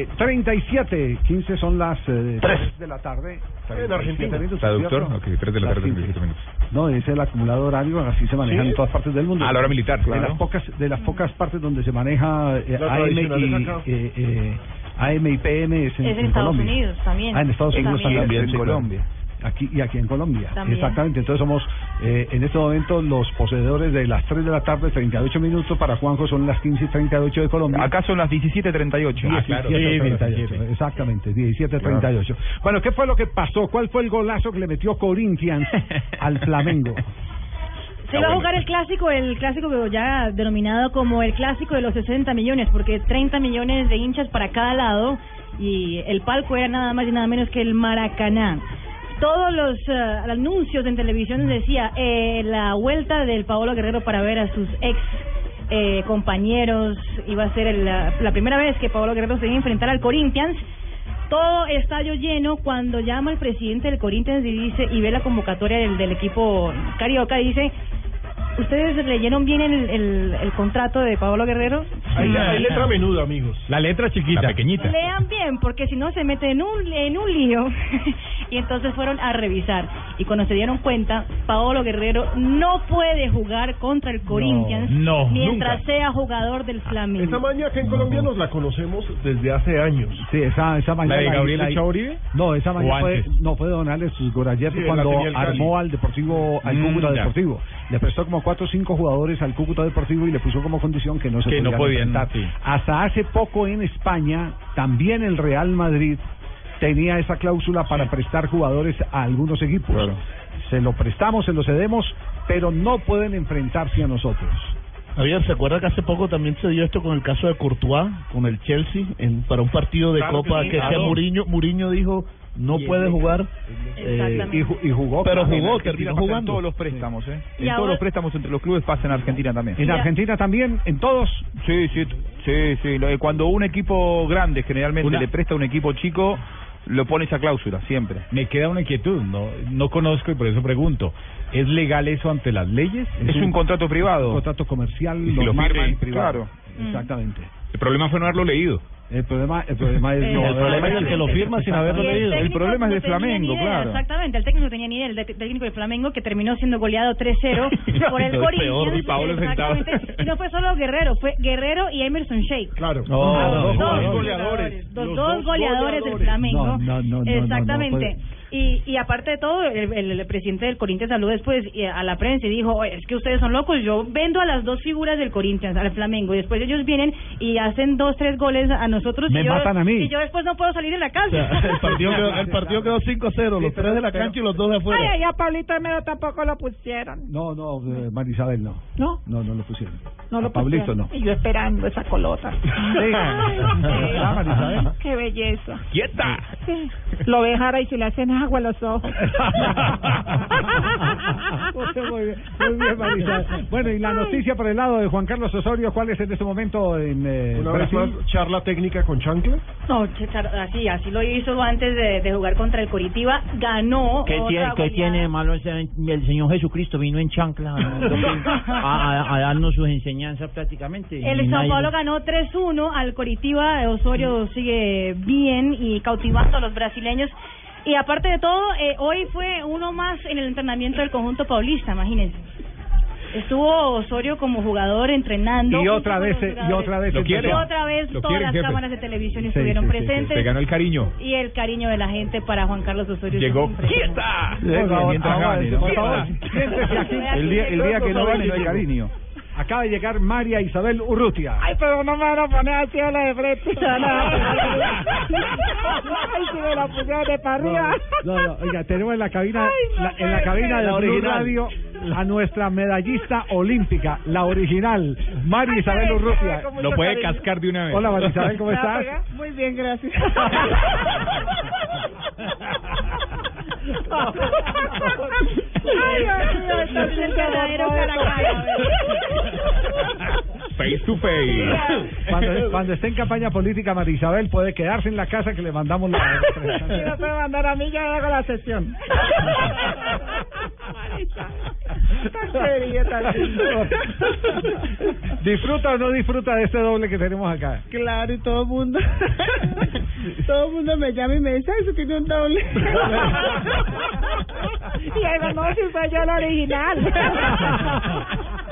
15.37, 15 son las eh, 3 de la tarde. En Argentina. Traductor, ok, 3 de la Las tarde, 15. 27 minutos. No, es el acumulador horario, así se manejan ¿Sí? en todas partes del mundo. Ah, la hora militar, De claro. las pocas, de las pocas partes donde se maneja eh, AM y eh, eh, AM y PM es en, Es en en Estados Colombia. Unidos también. Ah, en Estados Unidos También. también, También, en Colombia. Aquí y aquí en Colombia. También. Exactamente. Entonces somos eh, en este momento los poseedores de las 3 de la tarde, 38 minutos. Para Juanjo son las 15 y 38 de Colombia. Acá son las 17.38. 17:38, exactamente, 17.38. Bueno, ¿qué fue lo que pasó? ¿Cuál fue el golazo que le metió Corinthians [laughs] al Flamengo? Se va a jugar el clásico, el clásico ya denominado como el clásico de los 60 millones, porque 30 millones de hinchas para cada lado y el palco era nada más y nada menos que el Maracaná. Todos los eh, anuncios en televisión decía eh, la vuelta del Paolo Guerrero para ver a sus ex eh, compañeros. Iba a ser el- la, la primera vez que Paolo Guerrero se iba a enfrentar al Corinthians. Todo estadio lleno cuando llama el presidente del Corinthians y dice y ve la convocatoria del, del equipo carioca dice ustedes leyeron bien el, el, el contrato de Pablo Guerrero Hay, hay letra menuda, amigos. La letra chiquita. La pequeñita. lean bien porque si no se meten en un en un lío [laughs] y entonces fueron a revisar Y cuando se dieron cuenta, Paolo Guerrero no puede jugar contra el Corinthians no, mientras nunca. sea jugador del Flamengo. Esa maña que en Colombia nos la conocemos desde hace años. Sí, esa, esa mañana. de Gabriel la- Uribe? No, esa ¿O mañana fue, no, fue Don Alex Gorayer Sí, la cuando armó al Deportivo, al Mm. Deportivo. Le prestó como cuatro o cinco jugadores al Cúcuta Deportivo y le puso como condición que no se Que no podían, enfrentar. sí. Hasta hace poco en España, también el Real Madrid tenía esa cláusula para prestar jugadores a algunos equipos. Se lo prestamos, se lo cedemos, pero no pueden enfrentarse a nosotros. Javier, ¿se acuerda que hace poco también se dio esto con el caso de Courtois, con el Chelsea, en, para un partido de Claro que Copa sí, que, que claro. Muriño, Muriño dijo no puede jugar Eh, y, ju- y jugó. pero jugó, terminó jugando. todos los préstamos, ¿eh? En ahora- todos los préstamos entre los clubes pasa en Argentina también. En Argentina también, en todos. Sí, sí, sí, sí. Cuando un equipo grande generalmente Una- le presta a un equipo chico, lo pone esa cláusula, siempre. Me queda una inquietud, no, no conozco y por eso pregunto. ¿Es legal eso ante las leyes? Es un contrato privado. Un contrato comercial Y si lo firman, privado. claro. Exactamente. El problema fue no haberlo leído. El problema, el problema es Eh, no, el problema es el que lo firma sin haberlo el leído. El problema es de Flamengo, idea, claro. Exactamente, el técnico no tenía ni idea, el de- técnico de Flamengo que terminó siendo goleado 3-0 por el Corinthians. y no fue solo Guerrero, fue Guerrero y Emerson Sheik. Claro. No, Ah, no, los no, dos no, goleadores, los dos dos goleadores del. Flamengo. No, no, no, no, Exactamente. no, no y, y aparte de todo, el, el- el presidente del Corinthians habló después a la prensa y dijo, "Oye, es que ustedes son locos, yo vendo a las dos figuras del Corinthians, al Flamengo, y después ellos vienen y hacen dos, tres goles a nosotros Me y, yo, matan a mí. y yo después no puedo salir de la casa. O sea, el partido quedó, el [laughs] partido quedó 5-0, los tres de la cancha y los dos de afuera. Ay, ay, a Pablito Hermero tampoco lo pusieron. No, no, eh, Marisabel no. ¿No? No, no lo pusieron. No lo A Pablito no. pusieron. Y yo esperando esa colota. Ay, Ah, [laughs] Marisabel. Qué belleza. ¡Quieta! Sí. Lo ve Jara y si le hacen agua a los ojos. [laughs] muy bien, muy bien, Marisabel. Bueno, y la noticia por el lado de Juan Carlos Osorio, ¿cuál es en este momento en eh, Una vez más, charla técnica con Chancla. No, así, así lo hizo antes de, de jugar contra el Coritiba, ganó. ¿Qué tiene, ¿Qué goleada. tiene de malo ese- el Señor Jesucristo? Vino en chancla [laughs] a, a- a darnos sus enseñanzas prácticamente. El Sao nadie- Paulo ganó 3-1 al Coritiba. Osorio sigue bien y cautivando a los brasileños. Y aparte de todo, eh, hoy fue uno más en el entrenamiento del conjunto paulista, imagínense. Estuvo Osorio como jugador entrenando. Y junto otra vez, eh, y otra vez Lo quiere. Y otra vez Lo todas las jefe. cámaras de televisión Sí, estuvieron sí, sí, sí. presentes. Se ganó el cariño. Y el cariño de la gente para Juan Carlos Osorio. Llegó quieta. Aquí. El día, el día que no gane no hay cariño. Acaba de llegar María Isabel Urrutia. Ay, pero no me van a poner así a la de frente. [laughs] Ay, si me la pusieron de para arriba. No, no, oiga, tenemos en la cabina, Ay, no la- en la cabina de La Blue original. Radio a nuestra medallista olímpica, la original, María Isabel Urrutia. Lo puede cariño. cascar de una vez. Hola, María Isabel, ¿cómo ¿Me va a estás? Muy bien, gracias. [laughs] [laughs] Face to face. Cuando, cuando esté en campaña política, María Isabel puede quedarse en la casa que le mandamos la Si no puede mandar a mí, ya hago la sesión. ¿Disfruta o no disfruta de este doble que tenemos acá? Claro, y todo el mundo, todo el mundo me llama y me dice, "Ay, eso tiene un doble. [laughs] y además, no, si soy yo la original. [laughs]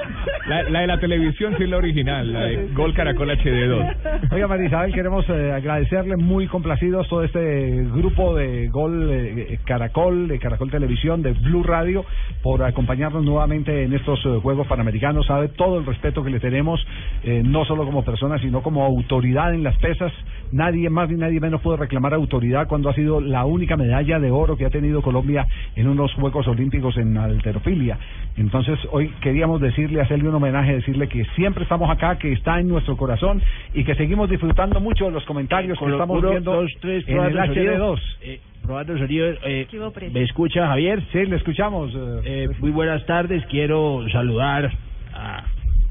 La, la de la televisión sí es la original, la de Gol Caracol HD2. Oiga, María Isabel, queremos eh, agradecerle muy complacidos todo este grupo de Gol eh, Caracol, de Caracol Televisión, de Blue Radio, por acompañarnos nuevamente en estos eh, Juegos Panamericanos. Sabe todo el respeto que le tenemos, eh, no solo como persona, sino como autoridad en las pesas. Nadie más ni nadie menos puede reclamar autoridad cuando ha sido la única medalla de oro que ha tenido Colombia en unos Juegos Olímpicos en alterofilia. Entonces, hoy queríamos decirle, hacerle un homenaje, decirle que siempre estamos acá, que está en nuestro corazón y que seguimos disfrutando mucho de los comentarios que estamos puro, viendo dos, tres, en el probando sonido. HD2. Eh, probando sonido. Eh, ¿Qué hubo, Presi? ¿Me escucha, Javier? Sí, le escuchamos. eh, Eh, muy buenas tardes. Quiero saludar a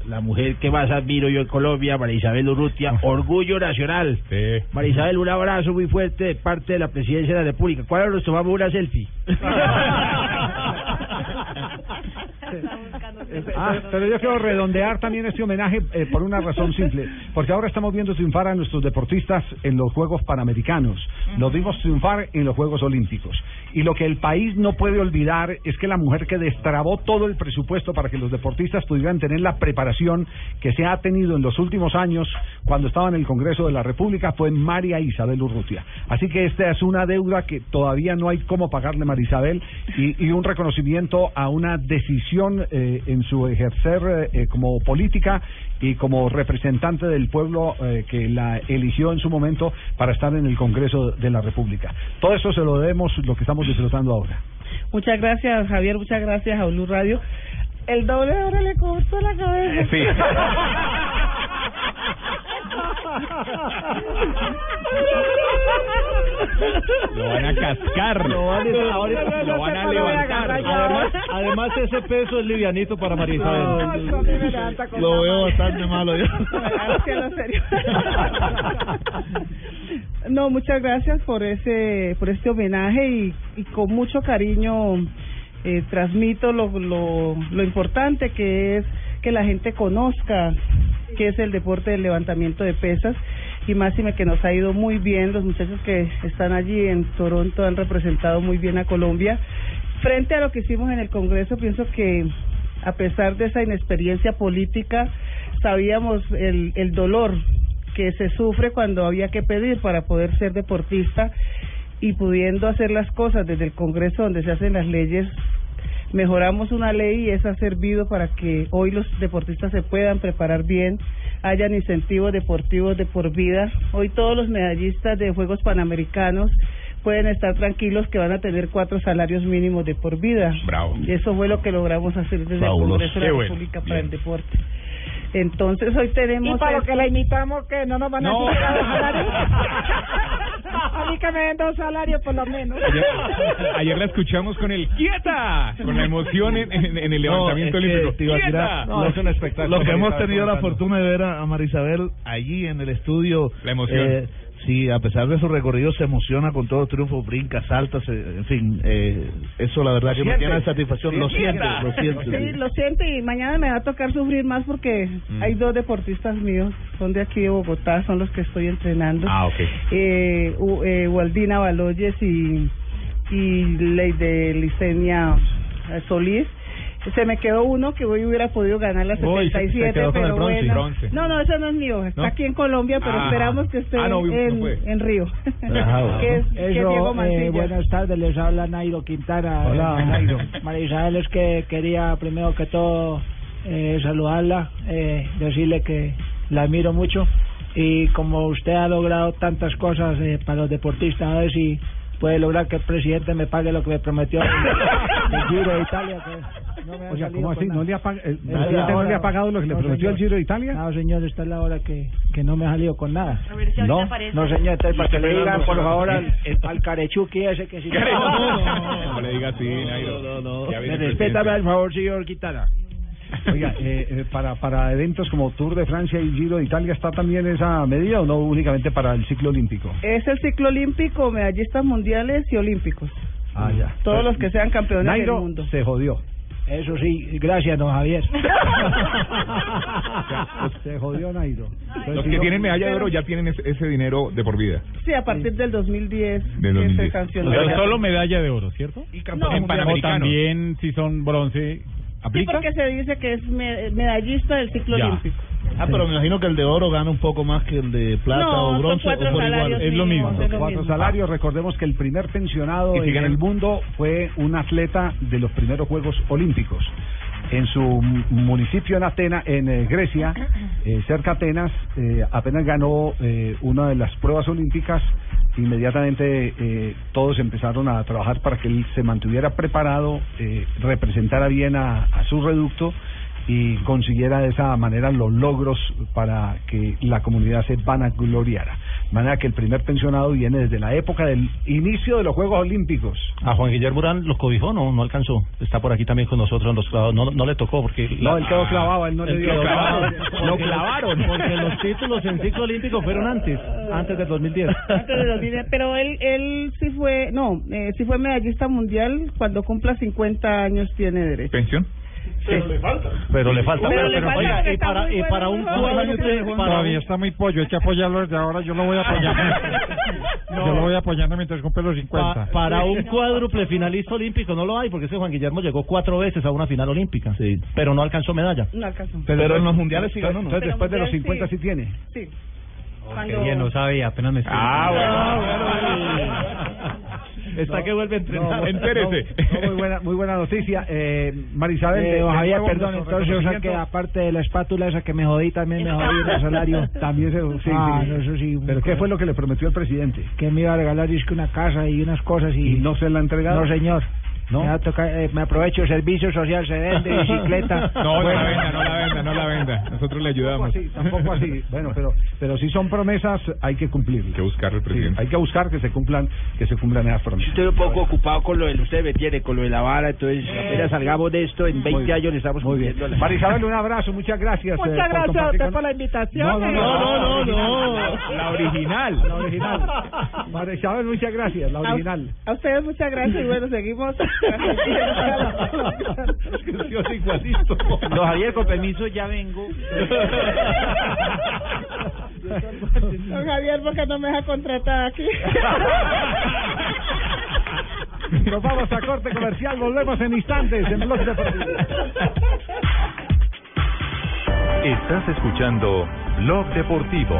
la mujer que más admiro yo en Colombia, María Isabel Urrutia. Orgullo nacional. Sí. María Isabel, un abrazo muy fuerte de parte de la presidencia de la República. ¿Cuándo nos tomamos una selfie? [laughs] Ah, pero yo quiero redondear también este homenaje eh, por una razón simple, porque ahora estamos viendo triunfar a nuestros deportistas en los Juegos Panamericanos, los vimos triunfar en los Juegos Olímpicos, y lo que el país no puede olvidar es que la mujer que destrabó todo el presupuesto para que los deportistas pudieran tener la preparación que se ha tenido en los últimos años cuando estaba en el Congreso de la República fue María Isabel Urrutia. Así que esta es una deuda que todavía no hay cómo pagarle María Isabel y, y un reconocimiento a una decisión eh, en su ejercer eh, como política y como representante del pueblo eh, que la eligió en su momento para estar en el Congreso de la República. Todo eso se lo debemos lo que estamos disfrutando ahora. Muchas gracias, Javier. Muchas gracias a Blue Radio. El doble de hora le costó la cabeza. Sí. [laughs] Lo van a cascar. Lo van a, ahorita- Lo van a levantar. Además, además ese peso es livianito para María Isabel. No, eso a mí me levanta con Lo veo bastante malo yo. No, muchas gracias por ese por este homenaje y, y con mucho cariño eh, transmito lo, lo, lo importante que es que la gente conozca qué es el deporte del levantamiento de pesas y máxime que nos ha ido muy bien los muchachos que están allí en Toronto han representado muy bien a Colombia. Frente a lo que hicimos en el Congreso pienso que a pesar de esa inexperiencia política sabíamos el, el dolor que se sufre cuando había que pedir para poder ser deportista y pudiendo hacer las cosas desde el Congreso donde se hacen las leyes, mejoramos una ley y eso ha servido para que hoy los deportistas se puedan preparar bien, hayan incentivos deportivos de por vida. Hoy todos los medallistas de Juegos Panamericanos pueden estar tranquilos que van a tener cuatro salarios mínimos de por vida. Bravo. Y eso fue lo que logramos hacer desde Fabuloso. el Congreso de la bueno. República para Bien. el deporte. Entonces hoy tenemos... Y para que la imitamos, que no nos van a No. a [laughs] mí que me den dos salarios por lo menos. Ayer, ayer la escuchamos con el quieta, con la emoción en, en- en el levantamiento No, es que, olímpico. Tibaquira, ¡Quieta! lo- Lo que hemos tenido la fortuna de ver a, a Marisabel allí en el estudio. La emoción. eh, sí, a pesar de su recorrido, se emociona con todo triunfo, brinca, salta, se- en fin. Eh, eso la verdad que me Siente. llena de satisfacción. Lo siente, lo siente. Sí, lo siento y mañana me va a tocar sufrir más porque Mm. hay dos deportistas míos, son de aquí de Bogotá, son los que estoy entrenando. Ah, ok. Eh, U- eh, Waldina Baloyes y, y Ley de Licenia Solís. Se me quedó uno que hoy hubiera podido ganar la Uy, se- se 77, quedó con el pero bronce. bueno. Bronce. No, no, eso no es mío. Está ¿No? aquí en Colombia, pero Ah. esperamos que esté Ah, no, en, en Río. Ah, [laughs] que es, que Eso, Diego eh, buenas tardes, les habla Nairo Quintana. Hola, Nairo. [laughs] María Isabel, es que quería primero que todo eh, saludarla, eh, decirle que la admiro mucho y como usted ha logrado tantas cosas eh, para los deportistas, a ver si puede lograr que el presidente me pague lo que me prometió [laughs] del Giro de Italia. Que no me ha O sea, salido ¿cómo así? ¿No le ha pag- el Es presidente no le ha pagado lo que le no, prometió el señor. Giro de Italia? No, señor, esta es la hora que, que no me ha salido con nada. A ver si ahorita No, aparece. No, señor, entonces para que le digan, por sí. favor, al, al carechuqui ese que si [laughs] No, le diga así, Nairo. Viene Me el respétame, al favor, señor Quintana. Oiga, eh, eh, para, para eventos como Tour de Francia y Giro de Italia, ¿está también esa medida o no únicamente para el ciclo olímpico? Es el ciclo olímpico, medallistas mundiales y olímpicos. Ah, ya. Todos los que sean campeones Nairo del mundo. se jodió. Eso sí, gracias, don Javier. [laughs] Se jodió Nairo. Los que tienen medalla de oro ya tienen ese, ese dinero de por vida. Sí, a partir del 2010 Del que se 2010. sancionó. Pero solo medalla de oro, ¿cierto? Y campeón en mundial. O Panamericanos. también si son bronce, Sí, ¿aplica? porque se dice que es me- medallista del ciclo Ya. olímpico. Ah, pero me imagino que el de oro gana un poco más que el de plata No, o son bronce o cuatro por igual. Es lo mismo. lo Cuatro mismo. salarios. Recordemos que el primer pensionado Y en el mundo fue un atleta de los primeros Juegos Olímpicos. En su municipio en Atenas, en eh, Grecia, eh, cerca de Atenas, eh, apenas ganó eh, una de las pruebas olímpicas, inmediatamente eh, todos empezaron a trabajar para que él se mantuviera preparado, eh, representara bien a, a su reducto y consiguiera de esa manera los logros para que la comunidad se vanagloriara. De manera que el primer pensionado viene desde la época del inicio de los Juegos Olímpicos. A Juan Guillermo Urán lo cobijó, no, no alcanzó. Está por aquí también con nosotros en los clavados. No, no le tocó porque... No, él quedó clavado, él no le Él dio. quedó clavado. [laughs] Lo clavaron. Porque los títulos en ciclo olímpico fueron antes, antes del 2010. Antes de 2010, pero él él sí fue, no, eh, sí fue medallista mundial, cuando cumpla 50 años tiene derecho. ¿Pensión? Pero le falta. Pero le falta. Pero Pero, le pero, falta oiga, porque y para, y para un Todavía está muy pollo, hay que apoyarlo desde ahora, yo lo voy apoyando. [laughs] Yo lo voy apoyando mientras cumple los 50. Pa- para un cuádruple finalista olímpico no lo hay, porque ese Juan Guillermo llegó cuatro veces a una final olímpica, pero no alcanzó medalla. No alcanzó. Pero en los mundiales sí ganó, ¿no? Entonces, después de los mundial 50 sí. sí tiene. Sí. Qué bien, no sabía, apenas me estoy... Ah, Está que vuelve a entrenar. No, Entérese. no, no, muy buena, muy buena noticia. Eh, Marisabel, Eh, Javier, perdón, entonces, o sea que aparte de la espátula esa que me jodí, también me jodí el salario. [laughs] También se, sí, Ah, sí. no, eso sí. ¿Pero qué fue lo que le prometió el presidente? Que me iba a regalar, es que una casa y unas cosas y... ¿Y no se la ha entregado? No, señor. ¿No? Me, va a tocar, eh, me aprovecho, servicio social se vende, [laughs] bicicleta. No, no Bueno. la venda, no la venda, no la venda. Nosotros le ayudamos. Tampoco así, tampoco así. Bueno, pero, pero si son promesas, hay que cumplirlas. Hay que buscar el presidente. hay que buscar que se cumplan, que se cumplan esas promesas. Estoy un poco ocupado con lo del, usted me entiende, con lo de la vara, entonces apenas salgamos de esto, en 20 años le estamos Muy bien. la- Marisabel, un abrazo, muchas gracias. eh, Muchas por gracias a compartir usted con- por la invitación. No, no, no, no, no, La original. La original. Marisabel, muchas gracias, la A- original. A, ustedes muchas gracias y bueno, seguimos. [laughs] [laughs] igualito. Don Javier, con permiso, ya vengo. Don Javier, ¿por qué no me deja contratar aquí? Nos vamos a corte comercial, volvemos en instantes en Blog Deportivo. Estás escuchando Blog Deportivo.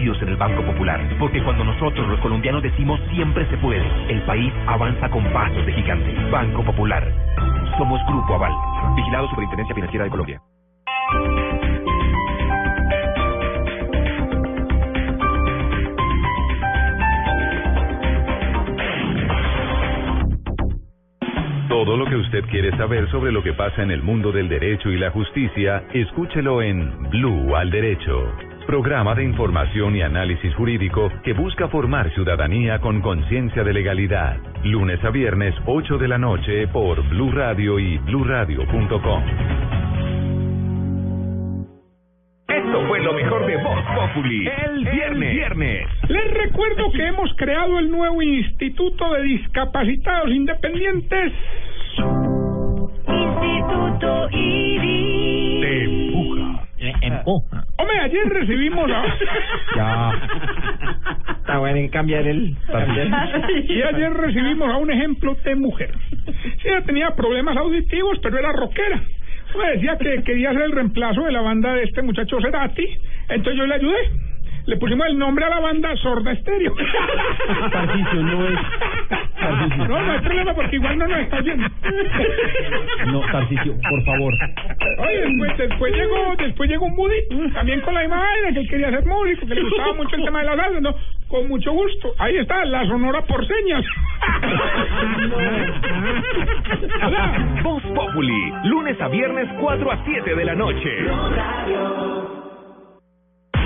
En el Banco Popular, porque cuando nosotros los colombianos decimos siempre se puede, el país avanza con pasos de gigante. Banco Popular. Somos Grupo Aval. Vigilado Superintendencia Financiera de Colombia. Todo lo que usted quiere saber sobre lo que pasa en el mundo del derecho y la justicia, escúchelo en Blue al Derecho. Programa de información y análisis jurídico que busca formar ciudadanía con conciencia de legalidad. Lunes a viernes, 8 de la noche, por Blue Radio y bluradio.com. Esto fue lo mejor de Voz Populi. El viernes. viernes. Les recuerdo que hemos creado el nuevo Instituto de Discapacitados Independientes. Instituto IDI. Empuja. Empuja. Hombre, ayer recibimos a... [laughs] Ya. Está bueno, que cambiar el... y [laughs] ayer recibimos a un ejemplo de mujer. Sí, ella tenía problemas auditivos, pero era rockera. Me decía que quería ser el reemplazo de la banda de este muchacho Cerati, entonces yo le ayudé. Le pusimos el nombre a la banda Sorda Estéreo. Tarcisio, no es... Tarcisio. No, no hay problema porque igual no nos está oyendo. No, Tarcisio, por favor. Oye, después, después llegó, después llegó un Buddy, también con la misma vaina, que él quería ser músico, que le gustaba mucho el tema de la salsa, no, con mucho gusto. Ahí está, la sonora por señas. [laughs] Voz Populi. Lunes a viernes, 4 a 7 de la noche.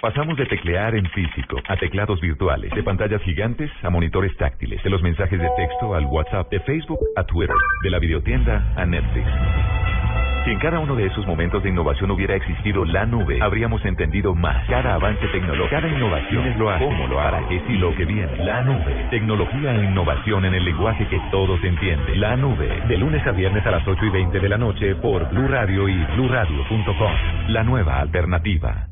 Pasamos de teclear en físico a teclados virtuales, de pantallas gigantes a monitores táctiles, de los mensajes de texto al WhatsApp, de Facebook a Twitter, de la videotienda a Netflix. Si en cada uno de esos momentos de innovación hubiera existido la nube, habríamos entendido más. Cada avance tecnológico, cada innovación es lo hace, cómo lo hará, qué sí lo que viene. La nube. Tecnología e innovación en el lenguaje que todos entienden. La nube. De lunes a viernes a las 8 y 20 de la noche por Blue Radio y bluradio.com. La nueva alternativa.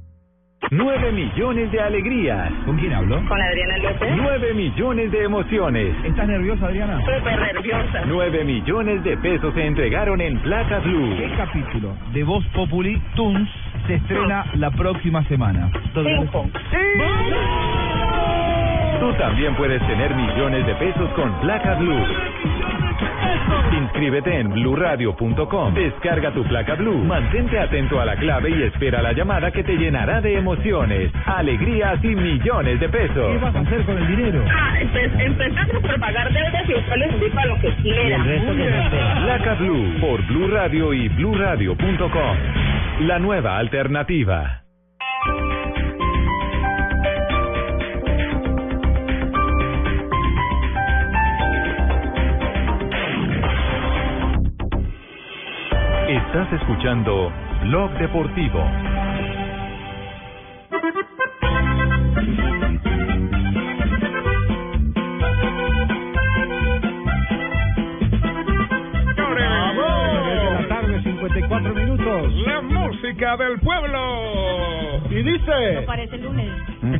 9 millones de alegrías. ¿Con quién hablo? Con Adriana López. 9 millones de emociones. ¿Estás nerviosa, Adriana? Súper nerviosa. 9 millones de pesos se entregaron en Placa Blue. ¿Qué capítulo de Voz Populi Tunes se estrena la próxima semana. Tú también puedes tener millones de pesos con placa Blue. Inscríbete en bluradio.com. Descarga tu placa Blue. Mantente atento a la clave y espera la llamada que te llenará de emociones, alegrías y millones de pesos. ¿Qué vas a hacer con el dinero? Ah, pues empezando por pagar deudas y después les doy para lo que quiera. Placa Blue por Blue Radio y bluradio.com. La nueva alternativa. Estás escuchando Blog Deportivo. de la tarde, 54 minutos. La música del pueblo. Y dice... No parece el lunes. [laughs]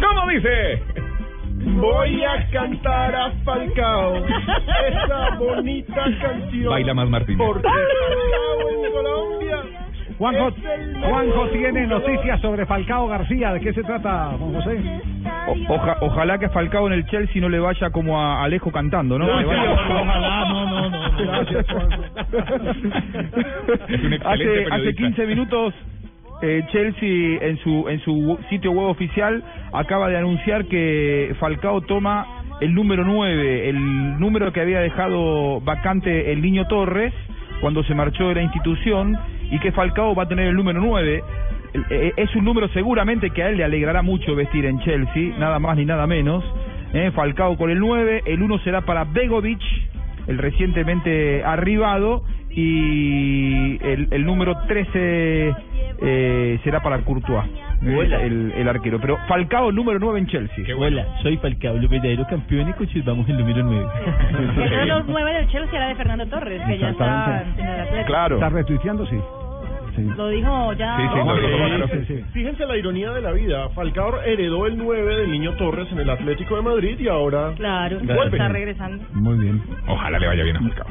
¿Cómo dice? Voy a cantar a Falcao esa bonita canción. Baila más Martín. Porque Falcao en Colombia. Juanjo, Juanjo tiene noticias sobre Falcao García. ¿De qué se trata, Juan José? O- oja- ojalá que Falcao en el Chelsea no le vaya como a Alejo cantando, ¿no? No, ojalá, no, no, no. Gracias, Juanjo. [laughs] Es un excelente hace, hace 15 minutos eh, Chelsea en su en su sitio web oficial acaba de anunciar que Falcao toma el número 9, el número que había dejado vacante el niño Torres cuando se marchó de la institución y que Falcao va a tener el número 9. El- eh, Es un número seguramente que a él le alegrará mucho vestir en Chelsea, nada más ni nada menos. Eh, Falcao con el 9, el 1 será para Begovic, el recientemente arribado, y el, el número 13 eh, será para Courtois, eh, el, el arquero. Pero Falcao número 9 en Chelsea. Hola, soy Falcao, el verdadero campeón y conservamos el número 9. Uno de los nueve del Chelsea era de Fernando Torres, que ya está en el Atlético. ¿Está retuiteando? Sí. Sí. Lo dijo ya. No, sí, sí, sí. Fíjense la ironía de la vida. Falcao heredó el 9 del niño Torres en el Atlético de Madrid y ahora Claro, vuelve. está regresando. Muy bien. Ojalá le vaya bien a Falcao.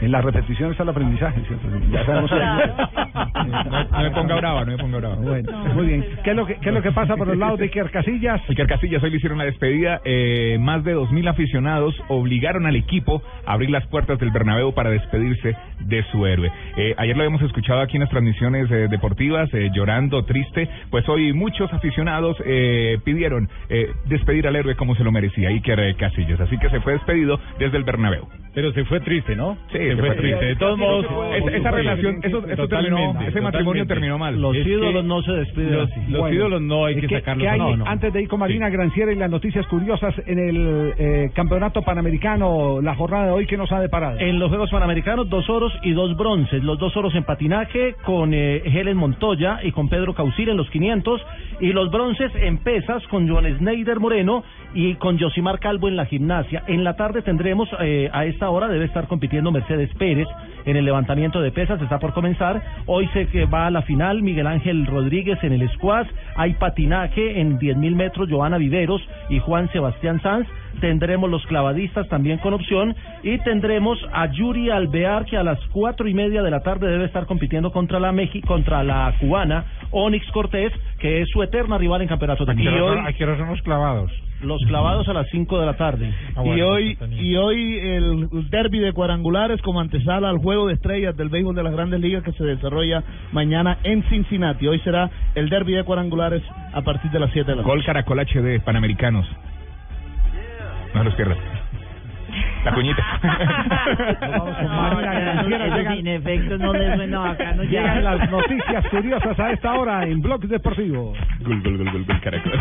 En la repetición está el aprendizaje, ¿cierto? Ya sabemos que- No, [laughs] no me ponga brava, no me ponga brava. Bueno, muy bien. ¿Qué es lo que, qué es lo que pasa por el lado de Iker Casillas? Iker Casillas hoy le hicieron la despedida. Eh, más de 2.000 aficionados obligaron al equipo a abrir las puertas del Bernabéu para despedirse de su héroe. Eh, ayer lo habíamos escuchado aquí en las transmisiones eh, deportivas, eh, llorando, triste. Pues hoy muchos aficionados eh, pidieron eh, despedir al héroe como se lo merecía, Iker eh, Casillas. Así que se fue despedido desde el Bernabéu. Pero se fue triste, ¿no? Sí, se, fue triste. De todos modos, esa, esa relación, eso, eso terminó, ese matrimonio terminó mal. Los Es que ídolos no se despiden Los, así. los Bueno, ídolos no hay que ¿Qué- sacarlos. qué hay, no, no. Antes de ir con Marina Granciera y las noticias curiosas en el eh, Campeonato Panamericano, la jornada de hoy, ¿qué nos ha deparado? En los Juegos Panamericanos, dos oros y dos bronces. Los dos oros en patinaje con eh, Helen Montoya y con Pedro Caucil en los 500. Y los bronces en pesas con Joan Sneider Moreno y con Josimar Calvo en la gimnasia. En la tarde tendremos, eh, a esta hora debe estar compitiendo Mercedes Pérez en el levantamiento de pesas, está por comenzar. Hoy se que va a la final Miguel Ángel Rodríguez en el squash. Hay patinaje en 10.000 metros, Joana Viveros y Juan Sebastián Sanz. Tendremos los clavadistas también con opción y tendremos a Yuri Alvear que a las cuatro y media de la tarde debe estar compitiendo contra la Meji, contra la cubana Onyx Cortés, que es su eterna rival en campeonato de Aquí y hoy aquí son los clavados. los clavados a las 5 de la tarde. Ah, y hoy y hoy el derby de cuadrangulares como antesala al juego de estrellas del béisbol de las Grandes Ligas que se desarrolla mañana en Cincinnati. Hoy será el derby de cuadrangulares a partir de las 7 de la Gol noche. Caracol HD, Panamericanos. No los pierdas. La cuñita. [laughs] Esos inefectos no les suenan acá, no Llegan llegan las noticias curiosas a esta hora en Blog Deportivo. Gol, gol, gol, gol, gol, Caracol.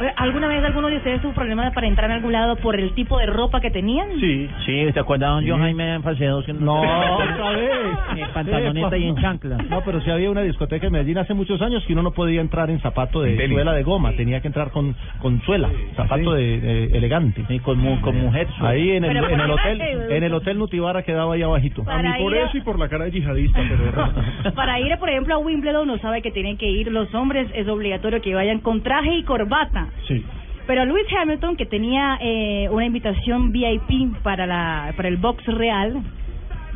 Oye, ¿Alguna vez alguno de ustedes tuvo problema para entrar a algún lado por el tipo de ropa que tenían? Sí. Sí, ¿te acuerdas, don John Jaime Falsedos? Que No, [laughs] otra vez. En pantaloneta y en chancla. No, pero si había una discoteca en Medellín hace muchos años que uno no podía entrar en zapato de suela de goma, tenía que entrar con, con suela, zapato de, de elegante. Y con, mu- con mujer. Ahí en el, Pero en el hotel, en el hotel Nutibara quedaba ahí abajito. A mí Para por ir a- eso y por la cara de yihadista, pero [laughs] Para ir, por ejemplo, a Wimbledon, uno sabe que tienen que ir los hombres, es obligatorio que vayan con traje y corbata. Sí. Pero Lewis Hamilton, que tenía eh, una invitación VIP para la para el box real,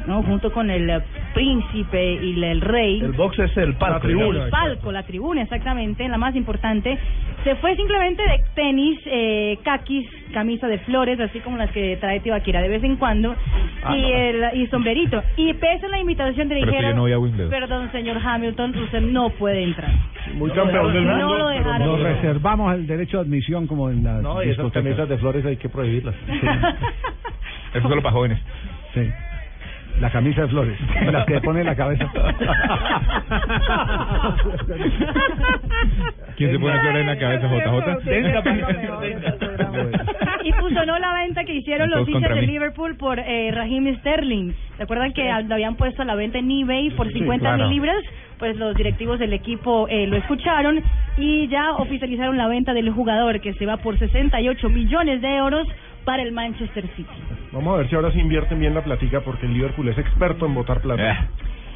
¿no? Junto con el eh, príncipe y el, el rey. El box es el palco. El palco, la tribuna, exactamente, la más importante. Se fue simplemente de tenis, eh, caquis, camisa de flores, así como las que trae Tibaquira de vez en cuando, Ah, y, no. el, y sombrerito. Y pese a la invitación le dijeron, no perdón, señor Hamilton, usted no puede entrar. Muy campeón del mundo, No lo dejaron. Nos reservamos el derecho de admisión como en las No, y esas camisas de flores hay que prohibirlas. [laughs] Eso es solo para jóvenes. Sí. La camisa de flores, las que pone en la cabeza. ¿Quién se pone flores en la cabeza, JJ? Y funcionó la venta que hicieron los hinchas de mí. Liverpool por eh, Raheem Sterling. ¿Se acuerdan que lo habían puesto a la venta en eBay por Sí, 50 claro. mil libras? Pues los directivos del equipo eh, lo escucharon y ya oficializaron la venta del jugador que se va por 68 millones de euros para el Manchester City. Vamos a ver si ahora se invierten bien la platica porque el Liverpool es experto en botar plata.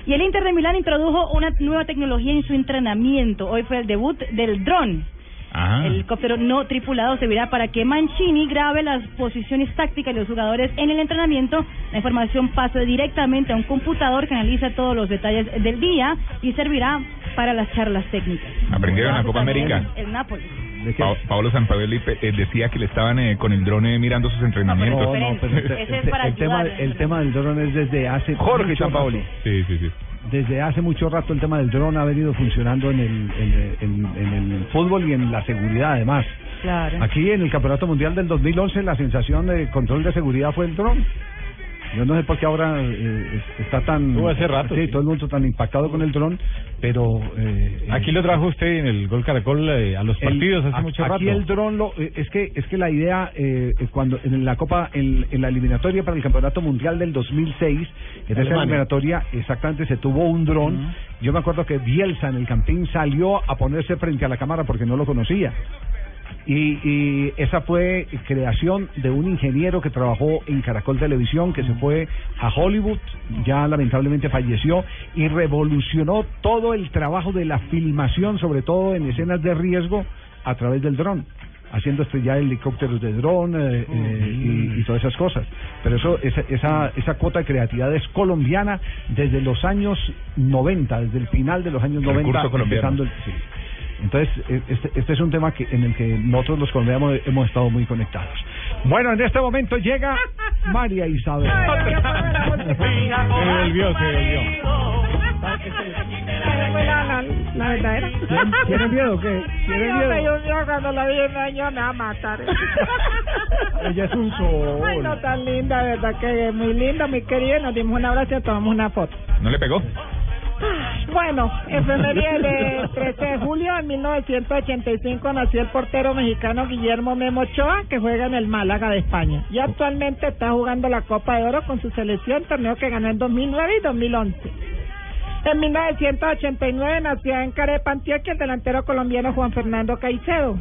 Y el Inter de Milán introdujo una nueva tecnología en su entrenamiento. Hoy fue el debut del dron. Ah. El helicóptero no tripulado servirá para que Mancini grabe las posiciones tácticas de los jugadores en el entrenamiento. La información pasa directamente a un computador que analiza todos los detalles del día y servirá para las charlas técnicas. Aprendieron en la Copa América. El Nápoles. Pa- Pablo Sampaoli eh, decía que le estaban eh, con el drone mirando sus entrenamientos. No, no, pero el, el- el tema, el tema del dron es desde hace Jorge Sampaoli. Sí, sí, sí. Desde hace mucho rato el tema del dron ha venido funcionando en el, en, en- en el fútbol y en la seguridad además. Claro. Aquí en el Campeonato Mundial del 2011 la sensación de control de seguridad fue el dron. Yo no sé por qué ahora eh, es- está tan... Hace rato, Sí, sí. todo el mundo tan impactado con el dron, pero... eh, Aquí lo trajo usted en el Gol Caracol eh, a los el- partidos hace a- mucho aquí rato. el dron lo, eh, es que es que la idea cuando en la Copa en, en la eliminatoria para el Campeonato Mundial del 2006 en esa eliminatoria exactamente se tuvo un dron. Yo me acuerdo que Bielsa en el campín salió a ponerse frente a la cámara porque no lo conocía. Y, y esa fue creación de un ingeniero que trabajó en Caracol Televisión, que se fue a Hollywood, ya lamentablemente falleció, y revolucionó todo el trabajo de la filmación, sobre todo en escenas de riesgo, a través del dron haciendo estrellar helicópteros de dron eh, eh, y, y todas esas cosas. Pero eso, esa, esa, esa cuota de creatividad es colombiana desde los años 90, desde el final de los años Recurso 90, colombiano. empezando el, sí. Entonces, eh, este, este es un tema que en el que nosotros los colombianos hemos, estado muy conectados. Bueno, en este momento llega [laughs] María Isabel. [laughs] Se volvió, se volvió. La, la, la verdadera. ¿Tienen- tienen miedo o qué? ¿Tienen Sí, hombre, miedo? Yo, yo cuando la vi en año me va a matar. [laughs] Ella es un sol. Ay, no tan linda, verdad que es muy linda, muy querida. Nos dimos un abrazo y tomamos una foto. ¿No le pegó? Bueno, efeméride del 13 de julio de 1985 nació el portero mexicano Guillermo Memo Ochoa, que juega en el Málaga de España. Y actualmente está jugando la Copa de Oro con su selección, torneo que ganó en 2009 y 2011. En 1989 nació en Carepa, Antioquia, el delantero colombiano Juan Fernando Caicedo.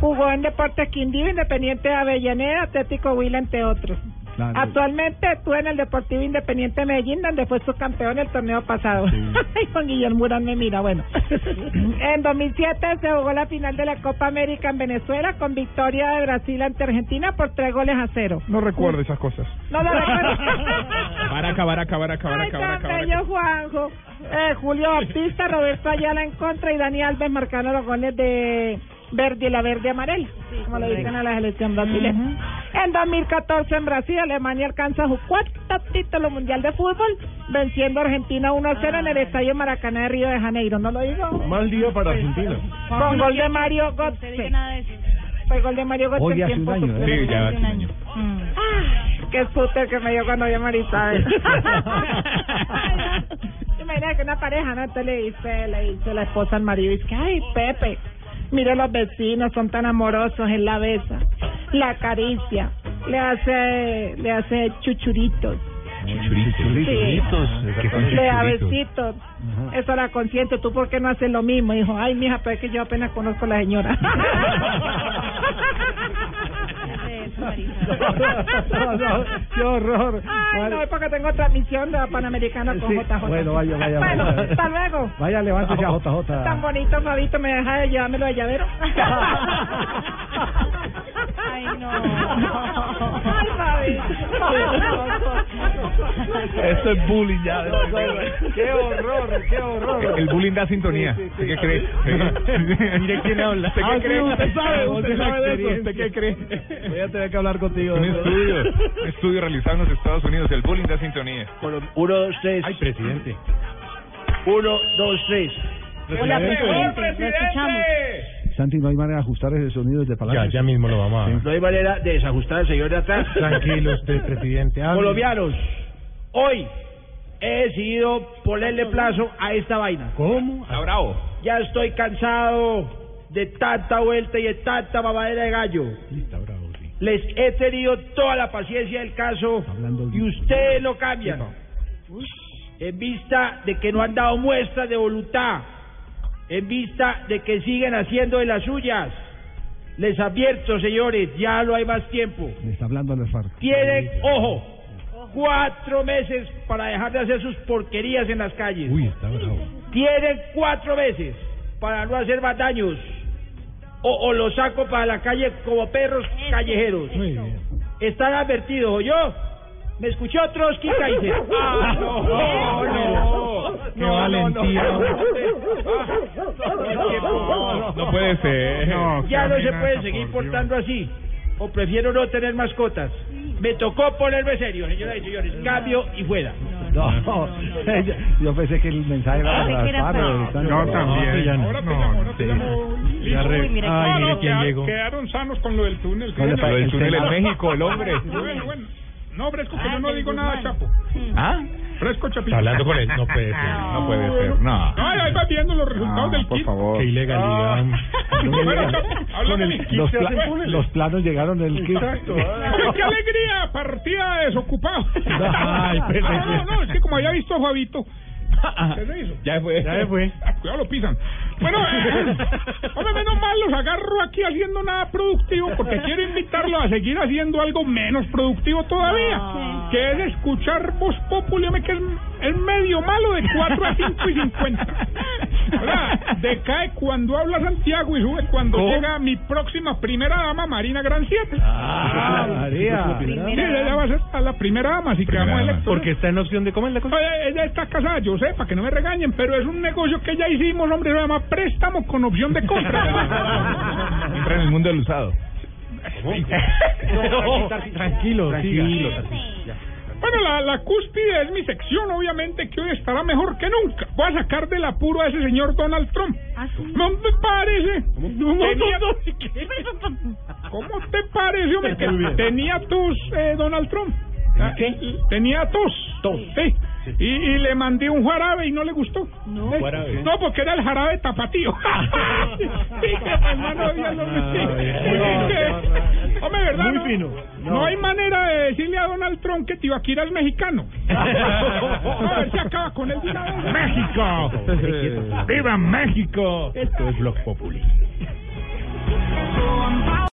Jugó en Deportes Quindío, Independiente de Avellaneda, Atlético Huila, entre otros. Claro. Actualmente estuvo en el Deportivo Independiente de Medellín, donde fue subcampeón el torneo pasado. [laughs] Ay, Juan Guillermo Urán me mira, bueno. [laughs] en 2007 se jugó la final de la Copa América en Venezuela con victoria de Brasil ante Argentina por tres goles a cero. No recuerdo esas cosas. No lo [laughs] recuerdo. Baraca, baraca, baraca, Ay, baraca, tan baraca, baraca. bello Juanjo. Eh, Julio Baptista, Roberto Ayala en contra y Dani Alves marcando los goles de verde y la verde amarela, como le dicen a la selección brasileña. En 2014 en Brasil, Alemania alcanza su cuarto título mundial de fútbol, venciendo a Argentina 1-0 en el Estadio Maracaná de Río de Janeiro. ¿No lo digo? Mal día para Argentina. Con gol de Mario Götze. Fue gol de Mario Götze Hoy en hace un año, ¿eh? Sí, ya hace un año. Ah, qué scooter que me dio cuando vi a Marisabel. [laughs] Imagina que una pareja, ¿no? Entonces le dice, le dice la esposa al marido, dice que, ay, Pepe, mire los vecinos, son tan amorosos, él la besa, la acaricia, le hace, le hace chuchuritos, Chuchuritos. ¿Qué son le da chuchuritos? besitos. Eso la consiente, ¿tú por qué no haces lo mismo? Dijo, ay, mija, pero es que yo apenas conozco a la señora. [laughs] No, no, qué horror. Ay, Vale. no, es porque tengo transmisión de la Panamericana con Sí, JJ. bueno, vaya, vaya, Bueno, vaya. hasta luego. Vaya, levántese a Tan JJ. bonito, Fabito, me deja de llevármelo de llavero. [laughs] Ay, no. [laughs] Esto es bullying ya. Qué horror, qué horror. El bullying da sintonía. ¿Usted qué cree? Mire quién habla. ¿Usted Ah, qué sí, cree? usted sabe, usted sabe de eso. ¿Usted qué cree? Voy a tener que hablar contigo. Un estudio, un estudio realizado en los Estados Unidos. El bullying da sintonía. Uno, dos, tres. Ay, presidente. Uno, dos, tres. Hola, presidente, escuchamos. Santi, no hay manera de ajustar ese sonido desde Palacio. Ya, ya mismo lo vamos a... No hay manera de desajustar al señor de atrás. [laughs] Tranquilo usted, presidente. hable. Colombianos, hoy he decidido ponerle plazo a esta vaina. ¿Cómo? Está bravo. Ya estoy cansado de tanta vuelta y de tanta mamadera de gallo. Está bravo, sí. Les he tenido toda la paciencia del caso y ustedes lo cambian. En vista de que no han dado muestras de voluntad, en vista de que siguen haciendo de las suyas, les advierto, señores, ya no hay más tiempo. Le está hablando a las FARC. Tienen, ojo, cuatro meses para dejar de hacer sus porquerías en las calles. Uy, está bravo. Tienen cuatro meses para no hacer más daños. O, o los saco para la calle como perros callejeros. Muy bien. Están advertidos, ¿o yo? ¿Me escuchó Trotsky Kaiser? Ah, [laughs] no, no, no. Qué valentía. No, No puede ser. ya no se puede seguir portando así. O prefiero no tener mascotas. Me tocó ponerme serio, señoras y señores. Cambio y fuera. No, [laughs] yo pensé que el mensaje era para las están- Yo también. no. Ahora te No, llamo, ahora te sí. llamo. Ay, No, mire no, quién llegó. Quedaron sanos con lo del túnel. Con Lo del el túnel en. México, el hombre. Bueno, bueno. No, Fresco, que Ah, yo no del digo nada. Chapo. ¿Ah? Fresco, Chapito. Está hablando con él. No puede ser. No puede ser. No. No, ahí vas viendo los resultados No, del por kit. favor. Qué ilegalidad. [laughs] Bueno, Chapo, habla Con el Los, los planos llegaron del kit. Exacto. Ay, [laughs] ¡Qué alegría! Partida desocupado. [laughs] Ay, pero- no, no, no, es que como había visto a Fabito. ¿Qué se hizo? Ya fue. Ya fue. Ah, Cuidado, lo pisan. Bueno, eh, hombre, menos mal los agarro aquí haciendo nada productivo porque quiero invitarlos a seguir haciendo algo menos productivo todavía, que es escuchar Voz Populi, hombre, que es, es medio malo de 4 a 5 y 50. ¿Verdad? Decae cuando habla Santiago y sube cuando ¿Cómo? llega mi próxima primera dama, Marina Grancieta. Ah, María. Sí, ella va a ser a la primera dama, así que Primera vamos a dama. electos. Porque está en opción de comer la cosa. Oye, ella está casada, yo sé, para que no me regañen, pero es un negocio que ya hicimos, hombre, se llama préstamo con opción de compra. [laughs] Entra en el mundo del usado. [laughs] Tranquilo, Tranquilo, Bueno, la, la cúspide es mi sección, obviamente, que hoy estará mejor que nunca. Voy a sacar del apuro a ese señor Donald Trump. ¿No te parece? No, no, no. [laughs] ¿Cómo te parece, hombre, que tenía tos eh, Donald Trump? Ah, Tenía tos. Sí. Y, y le mandé un jarabe y no le gustó. No, Jarabe. no porque era el jarabe tapatío. Hombre, ¿verdad? Muy no? fino. No. hay manera de decirle a Donald Trump que Tibaquira es mexicano. No, [laughs] a ver si acaba con él de una vez. ¡México! ¡Viva México! Esto es Blog Populi.